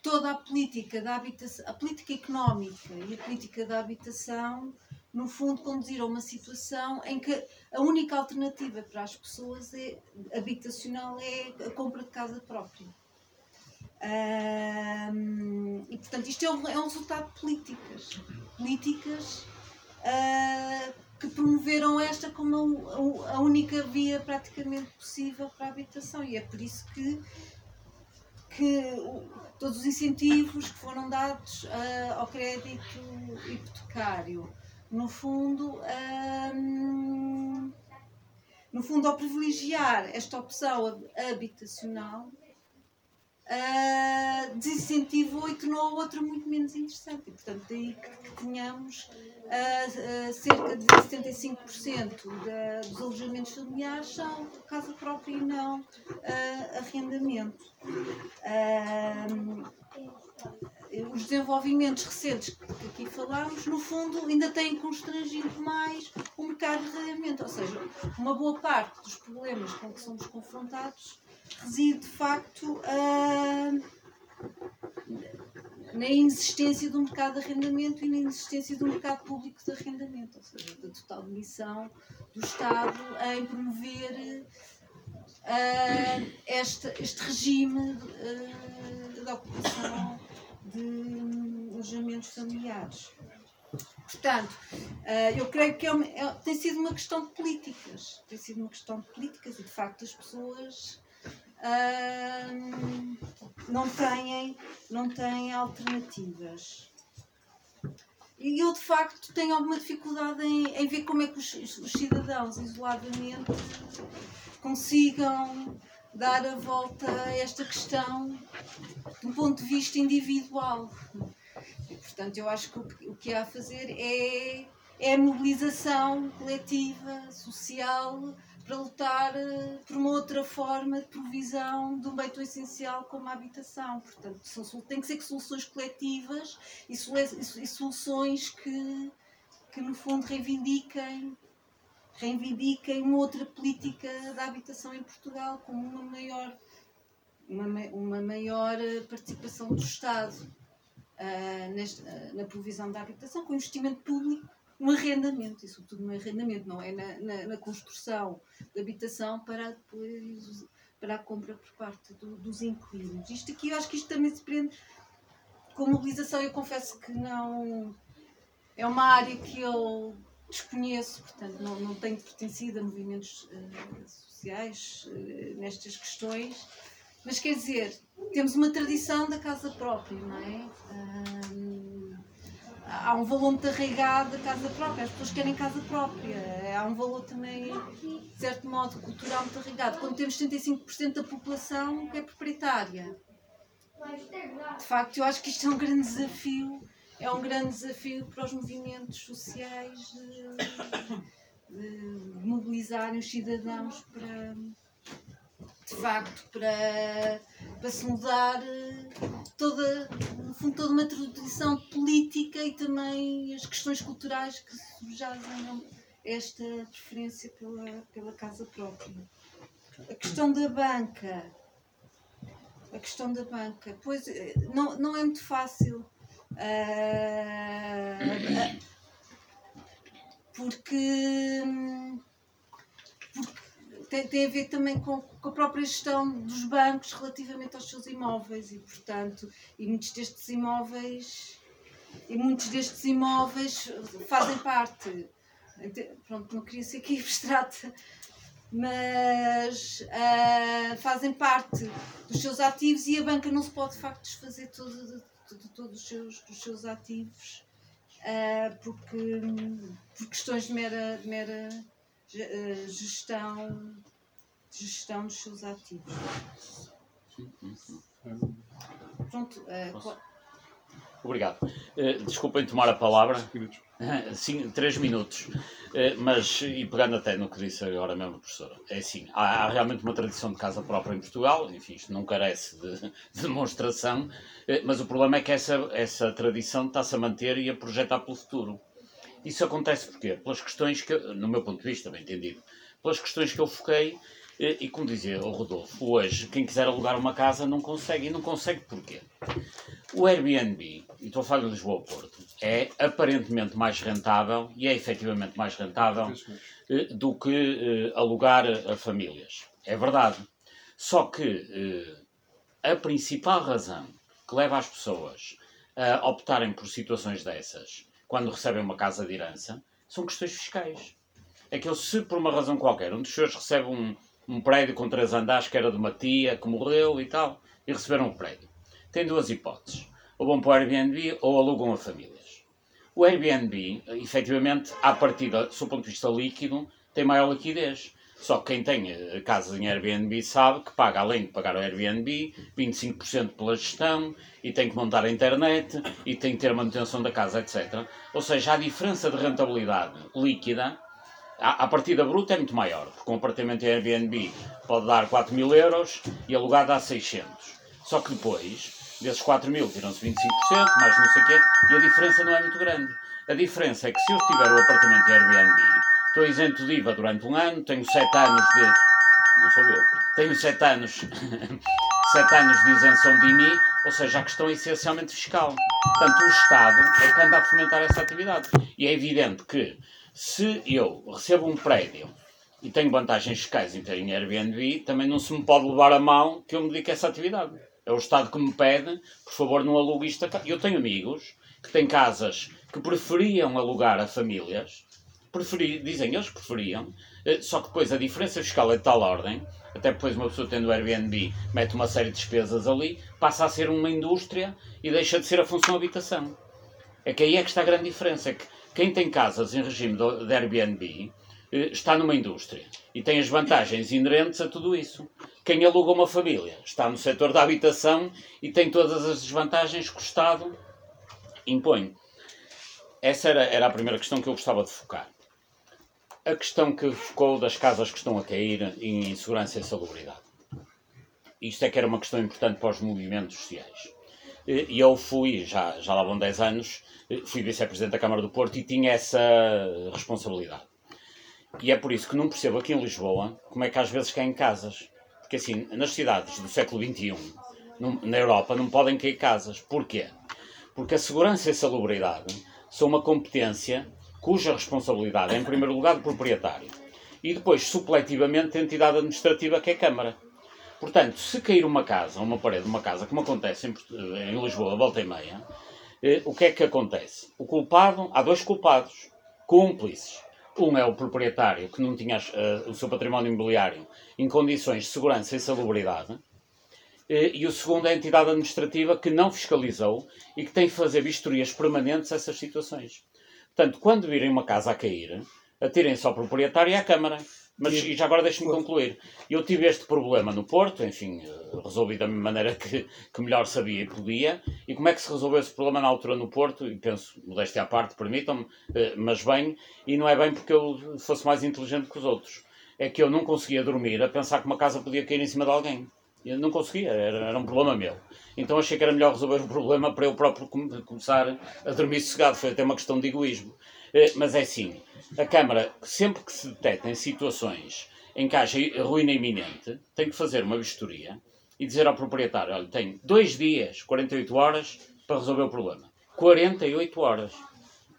Speaker 3: toda a política da habitação, a política económica e a política da habitação, no fundo, conduziram a uma situação em que a única alternativa para as pessoas é, habitacional é a compra de casa própria. E portanto isto é um, é um resultado de políticas. Políticas ah, que promoveram esta como a, a- única via praticamente possível para a habitação. E é por isso que, que todos os incentivos que foram dados ah, ao crédito hipotecário, no fundo, ahm, no fundo, ao privilegiar esta opção hab- habitacional, ah, desincentivou e tornou outra muito menos interessante. E, portanto, daí que, que tenhamos ah, ah, cerca de 75% da, dos alojamentos familiares são casa própria e não ah, arrendamento. Ah, os desenvolvimentos recentes que aqui falámos, no fundo, ainda têm constrangido mais o mercado de arrendamento. Ou seja, uma boa parte dos problemas com que somos confrontados reside, de facto, ah, na inexistência do mercado de arrendamento e na inexistência do mercado público de arrendamento. Ou seja, da total omissão do Estado em promover ah, este, este regime ah, de ocupação de alojamentos familiares. Portanto, ah, eu creio que é uma- é- tem sido uma questão de políticas. Tem sido uma questão de políticas e, de facto, as pessoas ah, não, têm, não têm alternativas. E eu, de facto, tenho alguma dificuldade em, em ver como é que os, os cidadãos, isoladamente, consigam dar a volta a esta questão do ponto de vista individual. E, portanto, eu acho que o, que- há a fazer é, é a mobilização coletiva, social, para lutar eh, por uma outra forma de provisão de um bem tão essencial como a habitação. Portanto, são, tem que ser que soluções coletivas e soluções que, que no fundo, reivindiquem reivindiquem uma outra política da habitação em Portugal como uma maior uma, ma- uma maior eh, participação do Estado ah, neste- ah, na provisão da habitação, com investimento público no arrendamento, e sobretudo no arrendamento, não é na, na, na construção de habitação para depois para a compra por parte do- dos inquilinos. Isto aqui, eu acho que isto também se prende com mobilização, eu confesso que não é uma área que eu desconheço, portanto não, não tenho pertencido a movimentos eh, sociais eh, nestas questões, mas quer dizer, temos uma tradição da casa própria, não é? Há um valor muito arraigado da casa própria, as pessoas querem casa própria, há um valor também, de certo modo, cultural muito arraigado. Quando temos 75% da população que é proprietária. De facto, eu acho que isto é um grande desafio, é um grande desafio para os movimentos sociais de, de mobilizarem os cidadãos para, de facto, para, para se mudar eh, toda, no fundo, toda uma tradição política e também as questões culturais que subjazem esta preferência pela, pela casa própria. A questão da banca. A questão da banca. Pois eh, não, não é muito fácil. Ah, ah, porque, porque tem, tem a ver também com, com a própria gestão dos bancos relativamente aos seus imóveis e portanto e muitos destes imóveis e muitos destes imóveis fazem parte. Pronto não queria ser aqui [LAUGHS] abstrata mas ah, fazem parte dos seus ativos e a banca não se pode de facto desfazer todo, de, todos os seus, dos seus ativos ah, porque por questões de mera, de mera eh, gestão, gestão dos seus ativos. Pronto, eh,
Speaker 4: Posso?
Speaker 3: qual-
Speaker 4: Obrigado. Eh, desculpem tomar a palavra. [LAUGHS] Sim, três minutos. Eh, Mas, e pegando até no que disse agora mesmo professora, é assim, há, há realmente uma tradição de casa própria em Portugal, enfim, isto não carece de, [LAUGHS] de demonstração, eh, mas o problema é que essa, essa tradição está-se a manter e a projetar pelo futuro. Isso acontece porquê? Pelas questões que, no meu ponto de vista, bem entendido, pelas questões que eu foquei, eh, e como dizia o Rodolfo, hoje, quem quiser alugar uma casa não consegue, e não consegue porquê? O Airbnb, e estou a falar de Lisboa ao Porto, é aparentemente mais rentável, e é efetivamente mais rentável, eh, do que eh, alugar a famílias. É verdade. Só que eh, a principal razão que leva as pessoas a optarem por situações dessas, quando recebem uma casa de herança, são questões fiscais. É que eu, se por uma razão qualquer, um dos senhores recebe um, um prédio com três andares que era de uma tia que morreu e tal, e receberam o prédio. Tem duas hipóteses. Ou vão para o Airbnb ou alugam a famílias. O Airbnb, efetivamente, à partida, do ponto de vista líquido, tem maior liquidez. Só que quem tem casas em Airbnb sabe que paga, além de pagar o Airbnb, 25% pela gestão, e tem que montar a internet, e tem que ter manutenção da casa, etc. Ou seja, a diferença de rentabilidade líquida, a, a partida bruta é muito maior, porque um apartamento em Airbnb pode dar 4 mil euros e alugado dá 600. Só que depois, desses 4 mil tiram-se 25%, mais não sei o quê, e a diferença não é muito grande. A diferença é que se eu tiver o apartamento em Airbnb, estou isento de IVA durante um ano, tenho 7 anos de. Não sou eu. Tenho 7 anos. [LAUGHS] 7 anos de isenção de IMI, ou seja, a questão é essencialmente fiscal. Portanto, o Estado é que anda a fomentar essa atividade. E é evidente que, se eu recebo um prédio e tenho vantagens fiscais em ter em Airbnb, também não se me pode levar a mão que eu me dedique a essa atividade. É o Estado que me pede, por favor, não alugue isto a casa. Eu tenho amigos que têm casas que preferiam alugar a famílias, preferi, dizem eles que preferiam, eh, só que depois a diferença fiscal é de tal ordem, até depois uma pessoa tendo Airbnb mete uma série de despesas ali, passa a ser uma indústria e deixa de ser a função habitação. É que aí é que está a grande diferença, é que quem tem casas em regime de Airbnb eh, está numa indústria e tem as vantagens inerentes a tudo isso. Quem aluga uma família está no setor da habitação e tem todas as desvantagens que o Estado impõe. Essa era, era a primeira questão que eu gostava de focar. A questão que focou das casas que estão a cair em segurança e salubridade. Isto é que era uma questão importante para os movimentos sociais. E eu fui, já, já lá vão 10 anos, fui vice-presidente da Câmara do Porto e tinha essa responsabilidade. E é por isso que não percebo aqui em Lisboa como é que às vezes caem casas. Porque assim, nas cidades do século XXI, na Europa, não podem cair casas. Porquê? Porque a segurança e a salubridade são uma competência cuja responsabilidade é, em primeiro lugar, do proprietário. E depois, supletivamente, da entidade administrativa, que é a Câmara. Portanto, se cair uma casa, uma parede de uma casa, como acontece em, em Lisboa, volta e meia, eh, o que é que acontece? O culpado, há dois culpados, cúmplices. Um é o proprietário que não tinha eh, o seu património imobiliário em condições de segurança e salubridade, eh, e o segundo é a entidade administrativa que não fiscalizou e que tem que fazer vistorias permanentes a essas situações. Portanto, quando virem uma casa a cair, atirem-se ao proprietário e à Câmara. Mas e já agora deixe-me concluir. Eu tive este problema no Porto, enfim, eh, resolvi da maneira que, que melhor sabia e podia. E como é que se resolveu esse problema na altura no Porto? E penso, modéstia à parte, permitam-me, eh, mas bem, e não é bem porque eu fosse mais inteligente que os outros. É que eu não conseguia dormir a pensar que uma casa podia cair em cima de alguém. Eu não conseguia, era, era um problema meu. Então achei que era melhor resolver o problema para eu próprio come- começar a dormir sossegado. Foi até uma questão de egoísmo. Eh, Mas é assim, a Câmara, sempre que se detectem situações em que haja ruína iminente, tem que fazer uma vistoria e dizer ao proprietário, olha, tem dois dias, 48 horas, para resolver o problema. 48 horas.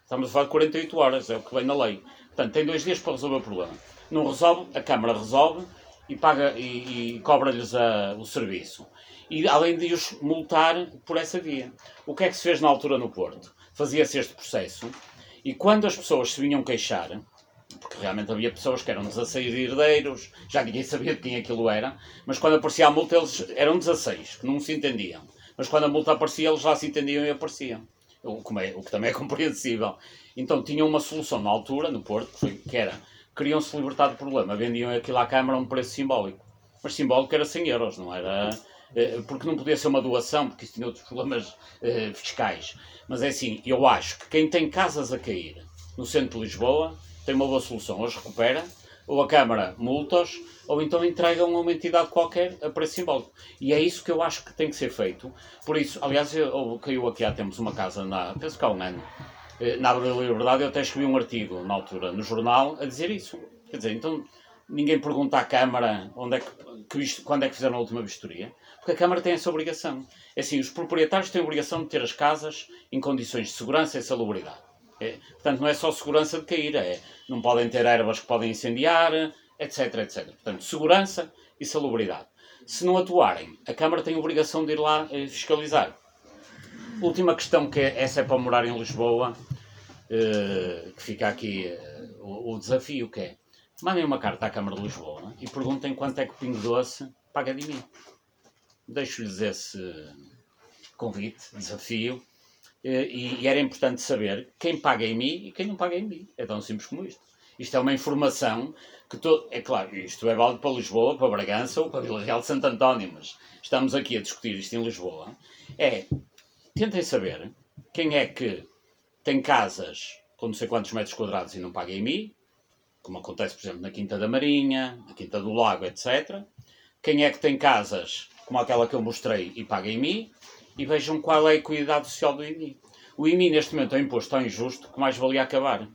Speaker 4: Estamos a falar de 48 horas, é o que vem na lei. Portanto, tem dois dias para resolver o problema. Não resolve, a Câmara resolve e, paga, e, e cobra-lhes o serviço. E além de os multar por essa via. O que é que se fez na altura no Porto? Fazia-se este processo e quando as pessoas se vinham queixar, porque realmente havia pessoas que eram 16 herdeiros, já ninguém sabia de quem aquilo era, mas quando aparecia a multa eles eram 16, que não se entendiam. Mas quando a multa aparecia eles já se entendiam e apareciam. O, como é- o que também é [LAUGHS] compreensível. Então tinham uma solução na altura, no Porto, que, foi- que era, queriam se libertar do problema, vendiam aquilo à Câmara a um preço simbólico. Mas simbólico era 100 euros, não era, porque não podia ser uma doação, porque isso tinha outros problemas eh, fiscais. Mas é assim, eu acho que quem tem casas a cair no centro de Lisboa tem uma boa solução. Ou as recupera, ou a Câmara multa-os, ou então entregam a uma entidade qualquer a preço simbólico. E é isso que eu acho que tem que ser feito. Por isso, aliás, eu, caiu aqui há tempos uma casa, na, penso que há um ano, eh, na Abril Liberdade, eu até escrevi um artigo na altura no jornal a dizer isso. Quer dizer, então ninguém pergunta à Câmara onde é que, que quando é que fizeram a última vistoria, porque a Câmara tem essa obrigação. É assim, os proprietários têm a obrigação de ter as casas em condições de segurança e salubridade. É, portanto, não é só segurança de cair, é, não podem ter ervas que podem incendiar, etc, etc. Portanto, segurança e salubridade. Se não atuarem, a Câmara tem a obrigação de ir lá eh, fiscalizar. Última questão, que é, essa é para morar em Lisboa, eh, que fica aqui eh, o, o desafio, que é, mandem uma carta à Câmara de Lisboa e perguntem quanto é que o Pingo Doce paga de mim. Deixo-lhes esse convite, desafio, eh, e, e era importante saber quem paga em mim e quem não paga em mim. É tão simples como isto. Isto é uma informação que todo, é claro, isto é válido para Lisboa, para Bragança ou para Vila Real de Santo António, mas estamos aqui a discutir isto em Lisboa. É, tentem saber quem é que tem casas com não sei quantos metros quadrados e não paga em mim, como acontece, por exemplo, na Quinta da Marinha, na Quinta do Lago, etc. Quem é que tem casas como aquela que eu mostrei e paga mim, e vejam qual é a equidade social do IMI. O IMI, neste momento, é um imposto tão injusto que mais valia acabar.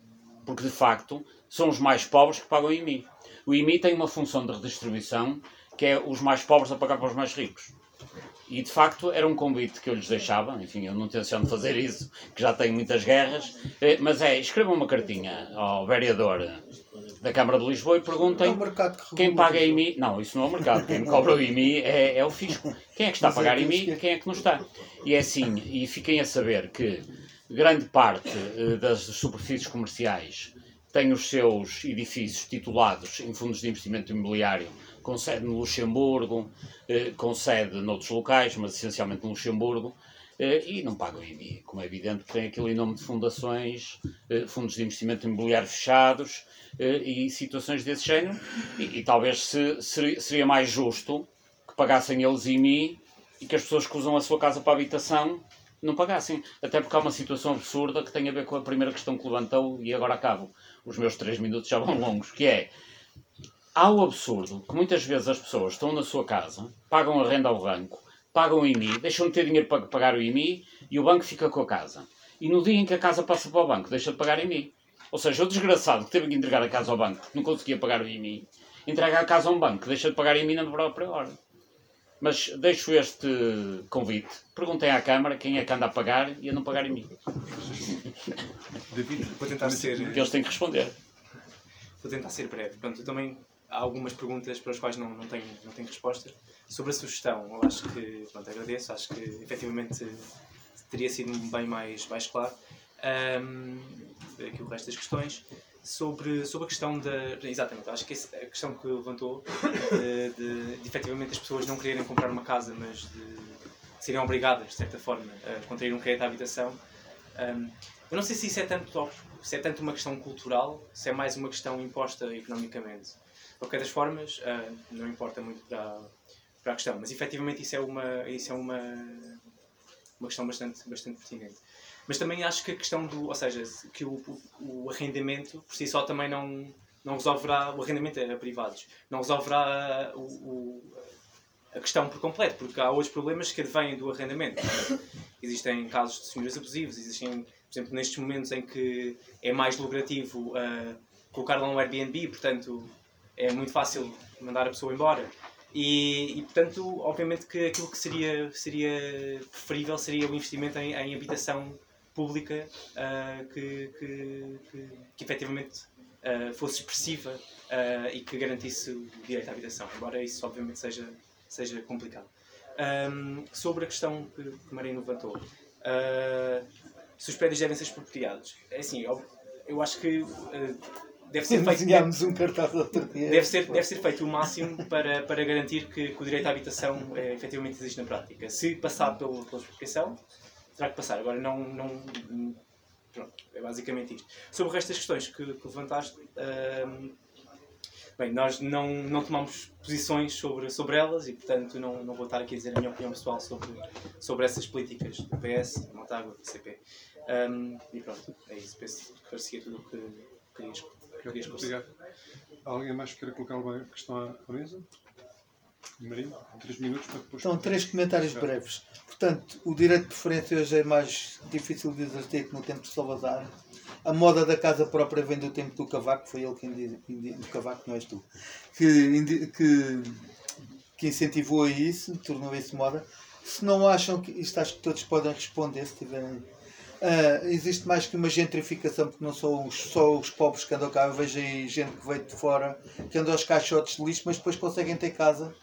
Speaker 4: Porque, de facto, são os mais pobres que pagam o IMI. O IMI tem uma função de redistribuição que é os mais pobres a pagar para os mais ricos. E, de facto, era um convite que eu lhes deixava. Enfim, eu não tenciono fazer isso, que já tenho muitas guerras. Eh, Mas é, escrevam uma cartinha ao vereador da Câmara de Lisboa e
Speaker 5: É
Speaker 4: perguntem
Speaker 5: que
Speaker 4: quem paga. IMI, não, isso não é o mercado, quem cobra o IMI é, é o fisco. Quem é que está a
Speaker 5: é
Speaker 4: pagar IMI e
Speaker 5: é-
Speaker 4: quem é que não está. E é assim, e fiquem a saber que grande parte eh, das superfícies comerciais tem os seus edifícios titulados em fundos de investimento imobiliário, com sede no Luxemburgo, eh, com sede noutros locais, mas essencialmente no Luxemburgo, e não pagam IMI, como é evidente, tem aquele nome de fundações, eh, fundos de investimento imobiliário fechados eh, e situações desse género, e, e talvez se, seria, seria mais justo que pagassem eles IMI e que as pessoas que usam a sua casa para habitação não pagassem. Até porque há uma situação absurda que tem a ver com a primeira questão que levantou e agora acabo. Os meus três minutos já vão longos, que é há o absurdo que muitas vezes as pessoas estão na sua casa, pagam a renda ao banco, pagam o IMI, deixam de ter dinheiro para pagar o IMI e o banco fica com a casa. E no dia em que a casa passa para o banco, deixa de pagar IMI. Ou seja, o desgraçado que teve que entregar a casa ao banco porque não conseguia pagar o IMI, entrega a casa a um banco, deixa de pagar IMI na própria hora. Mas deixo este convite. Perguntem à Câmara quem é que anda a pagar e a não pagar IMI.
Speaker 1: David,
Speaker 2: Vou tentar ser,
Speaker 4: Que eles têm que responder.
Speaker 2: vou tentar ser breve. Pronto, eu também há algumas perguntas para as quais não, não, tenho, não tenho resposta. Sobre a sugestão, eu acho que, pronto, agradeço, acho que efetivamente teria sido bem mais, mais claro. Ahm, aqui o resto das questões. Sobre, sobre a questão da. Exatamente, acho que a questão que levantou de, de, de efetivamente as pessoas não quererem comprar uma casa, mas de, de serem obrigadas, de certa forma, a contrair um crédito à habitação. Ahm, eu não sei se isso é tanto, se é tanto uma questão cultural, se é mais uma questão imposta economicamente. De qualquer das formas, ah, não importa muito para, para a questão, mas efetivamente isso é uma, isso é uma, uma questão bastante, bastante pertinente. Mas também acho que a questão do, ou seja, que o, o, o arrendamento por si só também não, não resolverá, o arrendamento é a privados, não resolverá o, o- a questão por completo, porque há outros problemas que advêm do arrendamento. Existem casos de senhores abusivos, existem, por exemplo, nestes momentos em que é mais lucrativo ah, colocar lá um Airbnb, portanto é muito fácil mandar a pessoa embora. E, e, portanto, obviamente que aquilo que seria, seria preferível seria o investimento em, em habitação pública ah, que, que, que, que efetivamente ah, fosse expressiva ah, e que garantisse o direito à habitação, embora isso obviamente seja, seja complicado. Ahm, sobre a questão que, que Marina levantou, ah, se os prédios devem ser expropriados, é assim, eu, eu acho que deve ser feito
Speaker 5: Desenhámos um cartaz outro dia.
Speaker 2: deve ser, deve ser feito o máximo para, para garantir que, que o direito à habitação eh, efetivamente existe na prática. Se passar pelo, pela expropriação, terá que passar. Agora, não. não pronto, é basicamente isto. Sobre o resto das questões que, que levantaste, ahm, Bem, nós não, não tomamos posições sobre, sobre elas e, portanto, não, não vou estar aqui a dizer a minha opinião pessoal sobre, sobre essas políticas do PS, da Montágua, do CP. Um, e pronto, é isso. Penso que parecia tudo o que querias,
Speaker 1: Obrigado. Alguém mais queira colocar alguma questão à mesa? Marinho, três minutos para depois.
Speaker 5: Então, três comentários breves. Portanto, o direito de preferência hoje é mais difícil de exercer que no tempo de Salazar. A moda da casa própria vem do tempo do Cavaco, foi ele quem indi- o Cavaco não és tu, que, que, que incentivou a isso, tornou isso moda. Se não acham que isto acho que todos podem responder se tiverem. Ah, existe mais que uma gentrificação, porque não são só os pobres que andam cá. Eu vejo aí gente que veio de fora, que anda aos caixotes de lixo, mas depois conseguem ter casa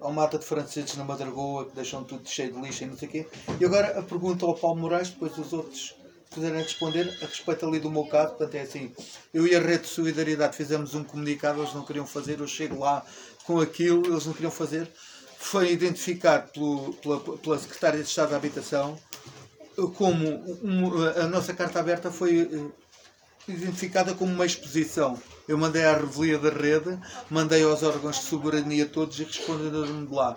Speaker 5: há uma mata de franceses na Madragoa que deixam tudo cheio de lixo e não sei o quê. E agora a pergunta ao Paulo Moraes, depois os outros puderem responder a respeito ali do meu caso. Portanto, é assim: eu e a Rede de Solidariedade fizemos um comunicado, eles não queriam fazer, eu chego lá com aquilo, eles não queriam fazer. Foi identificado pelo, pela, pela Secretária de Estado da Habitação como um- a nossa carta aberta foi eh, identificada como uma exposição. Eu mandei à revelia da rede, mandei aos órgãos de soberania todos e responderam-me de lá.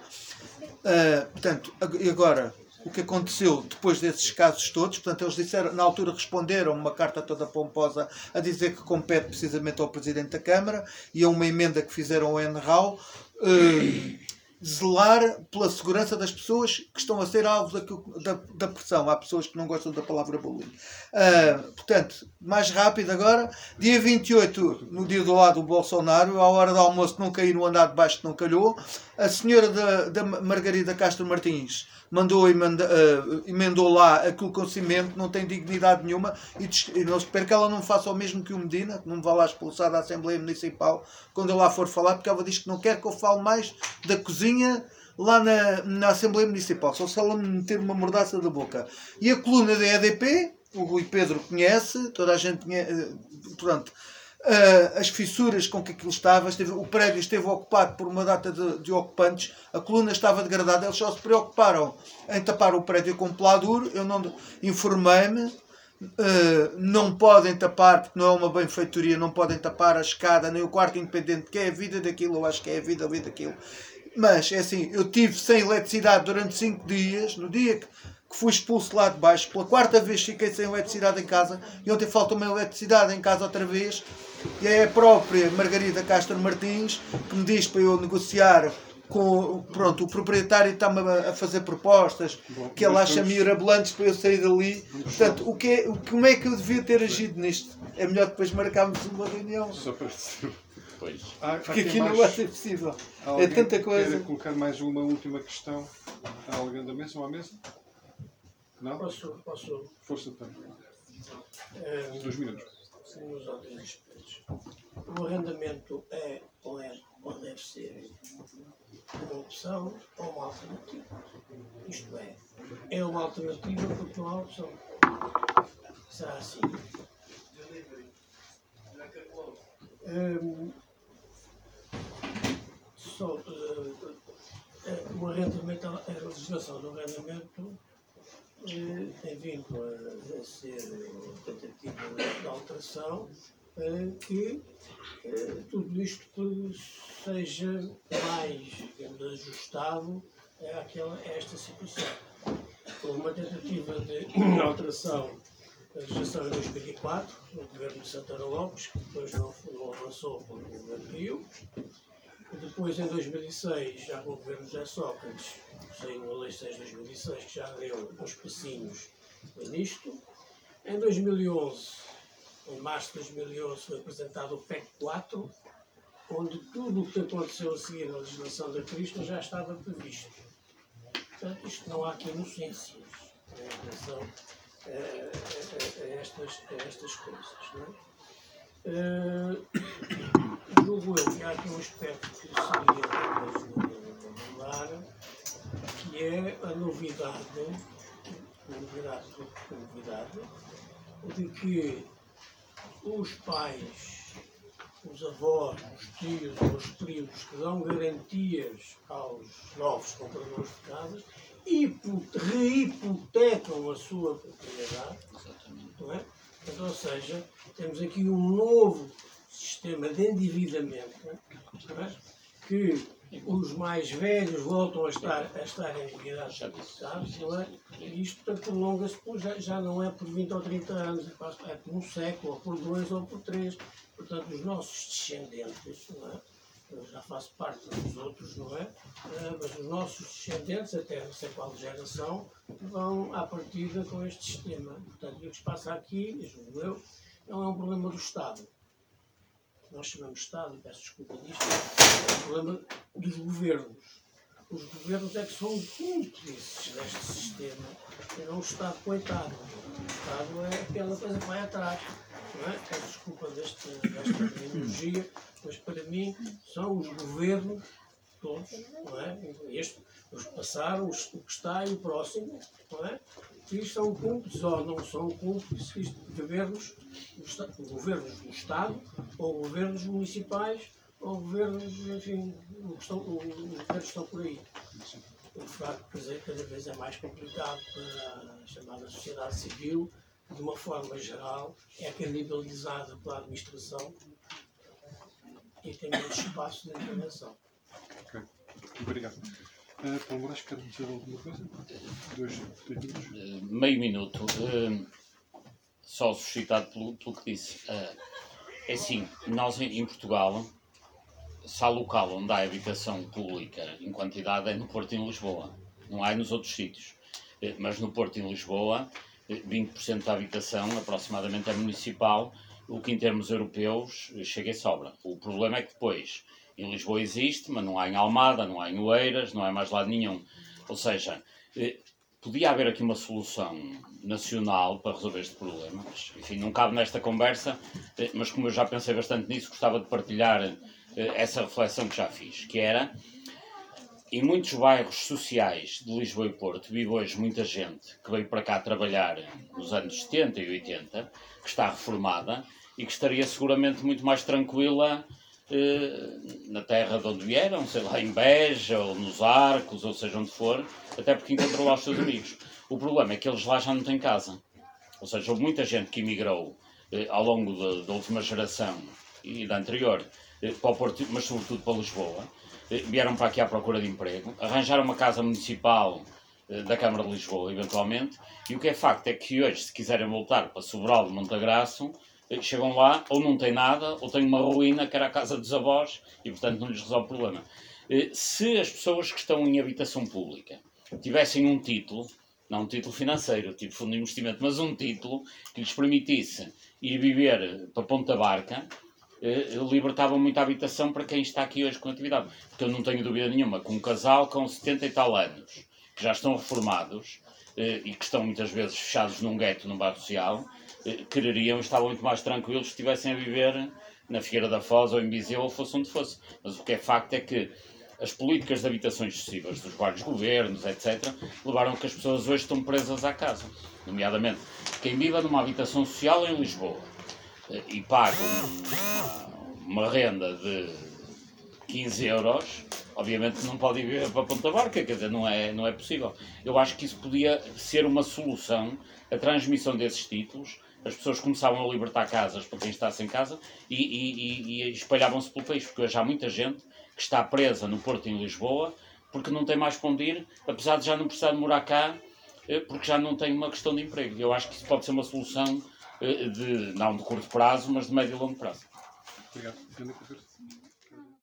Speaker 5: Ah, portanto, e agora, o que aconteceu depois desses casos todos, portanto, eles disseram, na altura responderam uma carta toda pomposa a dizer que compete precisamente ao Presidente da Câmara e a uma emenda que fizeram ao NRAL, eh, zelar pela segurança das pessoas que estão a ser alvo da, da pressão. Há pessoas que não gostam da palavra bullying. Ah, portanto, mais rápido agora, dia 28, no dia do lado do Bolsonaro, à hora do almoço não caí no andar de baixo que não calhou, a senhora da, da Margarida Castro Martins mandou emenda, ah, emendou lá aquilo com cimento, não tem dignidade nenhuma e, e não espero que ela não faça o mesmo que o Medina, que não me vá lá expulsar da Assembleia Municipal quando eu lá for falar, porque ela diz que não quer que eu fale mais da cozinha lá na, na Assembleia Municipal, só se ela me meter uma mordaça da boca. E a coluna da EDP, o Rui Pedro conhece, toda a gente conhece, pronto, ah, as fissuras com que aquilo estava, esteve- o prédio esteve ocupado por uma data de, de ocupantes, a coluna estava degradada, eles só se preocuparam em tapar o prédio com peladuro, eu não informei-me, Uh, não podem tapar, porque não é uma benfeitoria, não podem tapar a escada nem o quarto independente, que é a vida daquilo, eu acho que é a vida ali daquilo. Mas é assim, eu tive sem eletricidade durante 5 dias, no dia que, que fui expulso lá de baixo, pela quarta vez fiquei sem eletricidade em casa, e ontem falta uma eletricidade em casa outra vez, e é a própria Margarida Castro Martins que me diz para eu negociar com pronto, o proprietário está-me a fazer propostas
Speaker 1: Bom,
Speaker 5: que ele
Speaker 1: mas
Speaker 5: acha
Speaker 1: vamos-
Speaker 5: mirabolantes para eu sair dali. Portanto, o que é, o- como é que eu devia ter agido nisto? É melhor depois marcarmos uma reunião.
Speaker 1: Só para.
Speaker 4: Pois.
Speaker 1: Há- há
Speaker 5: Porque
Speaker 1: aqui
Speaker 5: aqui não vai ser possível. É tanta coisa.
Speaker 1: queira colocar mais uma última questão a alguém da mesa ou à mesa? Não?
Speaker 8: Posso, posso
Speaker 1: Força então.
Speaker 8: eh,
Speaker 1: Dois minutos.
Speaker 8: Nos outros aspectos. O arrendamento é ou, é ou deve ser uma opção ou uma alternativa. Isto é, é uma alternativa porque não há opção. Será assim. Hum, só, eh, eh, o arrendamento, a legislação do arrendamento eh, tem vindo a, a ser uma tentativa de alteração eh, que eh, tudo isto seja mais digamos, ajustado àquela, a esta situação. Houve uma tentativa de [COUGHS] alteração da legislação em 2004, no governo de Santana Lopes, que depois não, não avançou para o governo Rio. Depois, em 2006, já com o governo José Sócrates, saiu a Lei 6 de 2006, que já deu uns passinhos nisto. Em 2011, em março de 2011, foi apresentado o PEC 4, onde tudo o que aconteceu a seguir na legislação da Cristo já estava previsto. Portanto, isto não há aqui inocências em relação a, a- a- a estas, a estas coisas. Não é? Eh, julgo eu que há aqui um aspecto que seria falar, que é a novidade, novidade, novidade, de que os pais, os avós, os tios os primos que dão garantias aos novos compradores de casas reipotecam a sua propriedade, não é? Ou seja, temos aqui um novo sistema de endividamento, é? que os mais velhos voltam a estar, a estar endividados, sabes, não é? E isto prolonga-se, já, já não é por 20 ou 30 anos, é é por um século, ou por dois, ou por três. Portanto, os nossos descendentes, não é? Eu já faço parte dos outros, não é? Ah, mas os nossos descendentes, até não sei qual geração, vão à partida com este sistema. Portanto, o que se passa aqui, julgo eu, não é um problema do Estado. Nós chamamos Estado, e peço desculpa disto, é um problema dos governos. Os governos é que são cúmplices deste sistema, e não o Estado coitado. O Estado é aquela coisa que vai atrás. Não é? Peço desculpa deste, desta terminologia, mas para mim são os governos todos, não é? Este, os que passaram, o que está e o próximo, não é? E são cúmplices ou não são cúmplices isto, governos, governos do Estado, ou governos municipais, ou governos, enfim, o que estão, o- os governos estão por aí. O dizer, cada vez é mais complicado para a chamada sociedade civil, de uma forma geral, é canibalizada pela administração e tem muito espaço de intervenção.
Speaker 1: Ok. Obrigado. Uh, Paulo Moraes, quer dizer alguma coisa? Dois, dois minutos.
Speaker 4: Eh, meio minuto, eh, só suscitado pelo, pelo que disse. Eh, é assim, nós em, em Portugal, se há local onde há habitação pública em quantidade é no Porto e em Lisboa. Não há nos outros sítios. Mas no Porto e em Lisboa, eh, 20% da habitação aproximadamente é municipal, o que em termos europeus chega e sobra. O problema é que depois, em Lisboa existe, mas não há em Almada, não há em Oeiras, não há mais lado nenhum. Ou seja, eh, podia haver aqui uma solução nacional para resolver este problema, mas, enfim, não cabe nesta conversa, eh, mas como eu já pensei bastante nisso, gostava de partilhar eh, essa reflexão que já fiz, que era, em muitos bairros sociais de Lisboa e Porto, vive hoje muita gente que veio para cá trabalhar nos anos 70 e 80, que está reformada e que estaria seguramente muito mais tranquila na terra de onde vieram, sei lá, em Beja ou nos Arcos, ou seja onde for, até porque encontrou lá os seus amigos. O problema é que eles lá já não têm casa. Ou seja, houve muita gente que emigrou eh, ao longo da, última geração e da anterior, eh, para o Porto, mas sobretudo para Lisboa. Eh, vieram para aqui à procura de emprego, arranjaram uma casa municipal eh, da Câmara de Lisboa, eventualmente, e o que é facto é que hoje, se quiserem voltar para Sobral de Montagraço, eh, chegam lá, ou não têm nada, ou têm uma ruína, que era a casa dos avós, e portanto não lhes resolve o problema. Eh, Se as pessoas que estão em habitação pública tivessem um título, não um título financeiro, tipo fundo de investimento, mas um título que lhes permitisse ir viver para Ponta Barca, eh, libertavam muita habitação para quem está aqui hoje com atividade. Porque eu não tenho dúvida nenhuma que um casal com 70 e tal anos, que já estão reformados eh, e que estão muitas vezes fechados num gueto, num bairro social, quereriam estar muito mais tranquilos se estivessem a viver na Figueira da Foz ou em Viseu ou fosse onde fosse. Mas o que é facto é que as políticas de habitações excessivas dos vários governos, etc., levaram a que as pessoas hoje estão presas à casa. Nomeadamente, quem viva numa habitação social em Lisboa eh, e paga um- uma, uma renda de 15 euros, obviamente não pode ir para Ponta Barca, quer dizer, não é, não é possível. Eu acho que isso podia ser uma solução, a transmissão desses títulos, as pessoas começavam a libertar casas para quem está sem casa e, e- e- espalhavam-se pelo país, porque hoje há muita gente que está presa no Porto em Lisboa porque não tem mais para onde ir, apesar de já não precisar de morar cá, eh, porque já não tem uma questão de emprego. Eu acho que isso pode ser uma solução eh, de, não de curto prazo, mas de médio e longo prazo.
Speaker 1: Obrigado.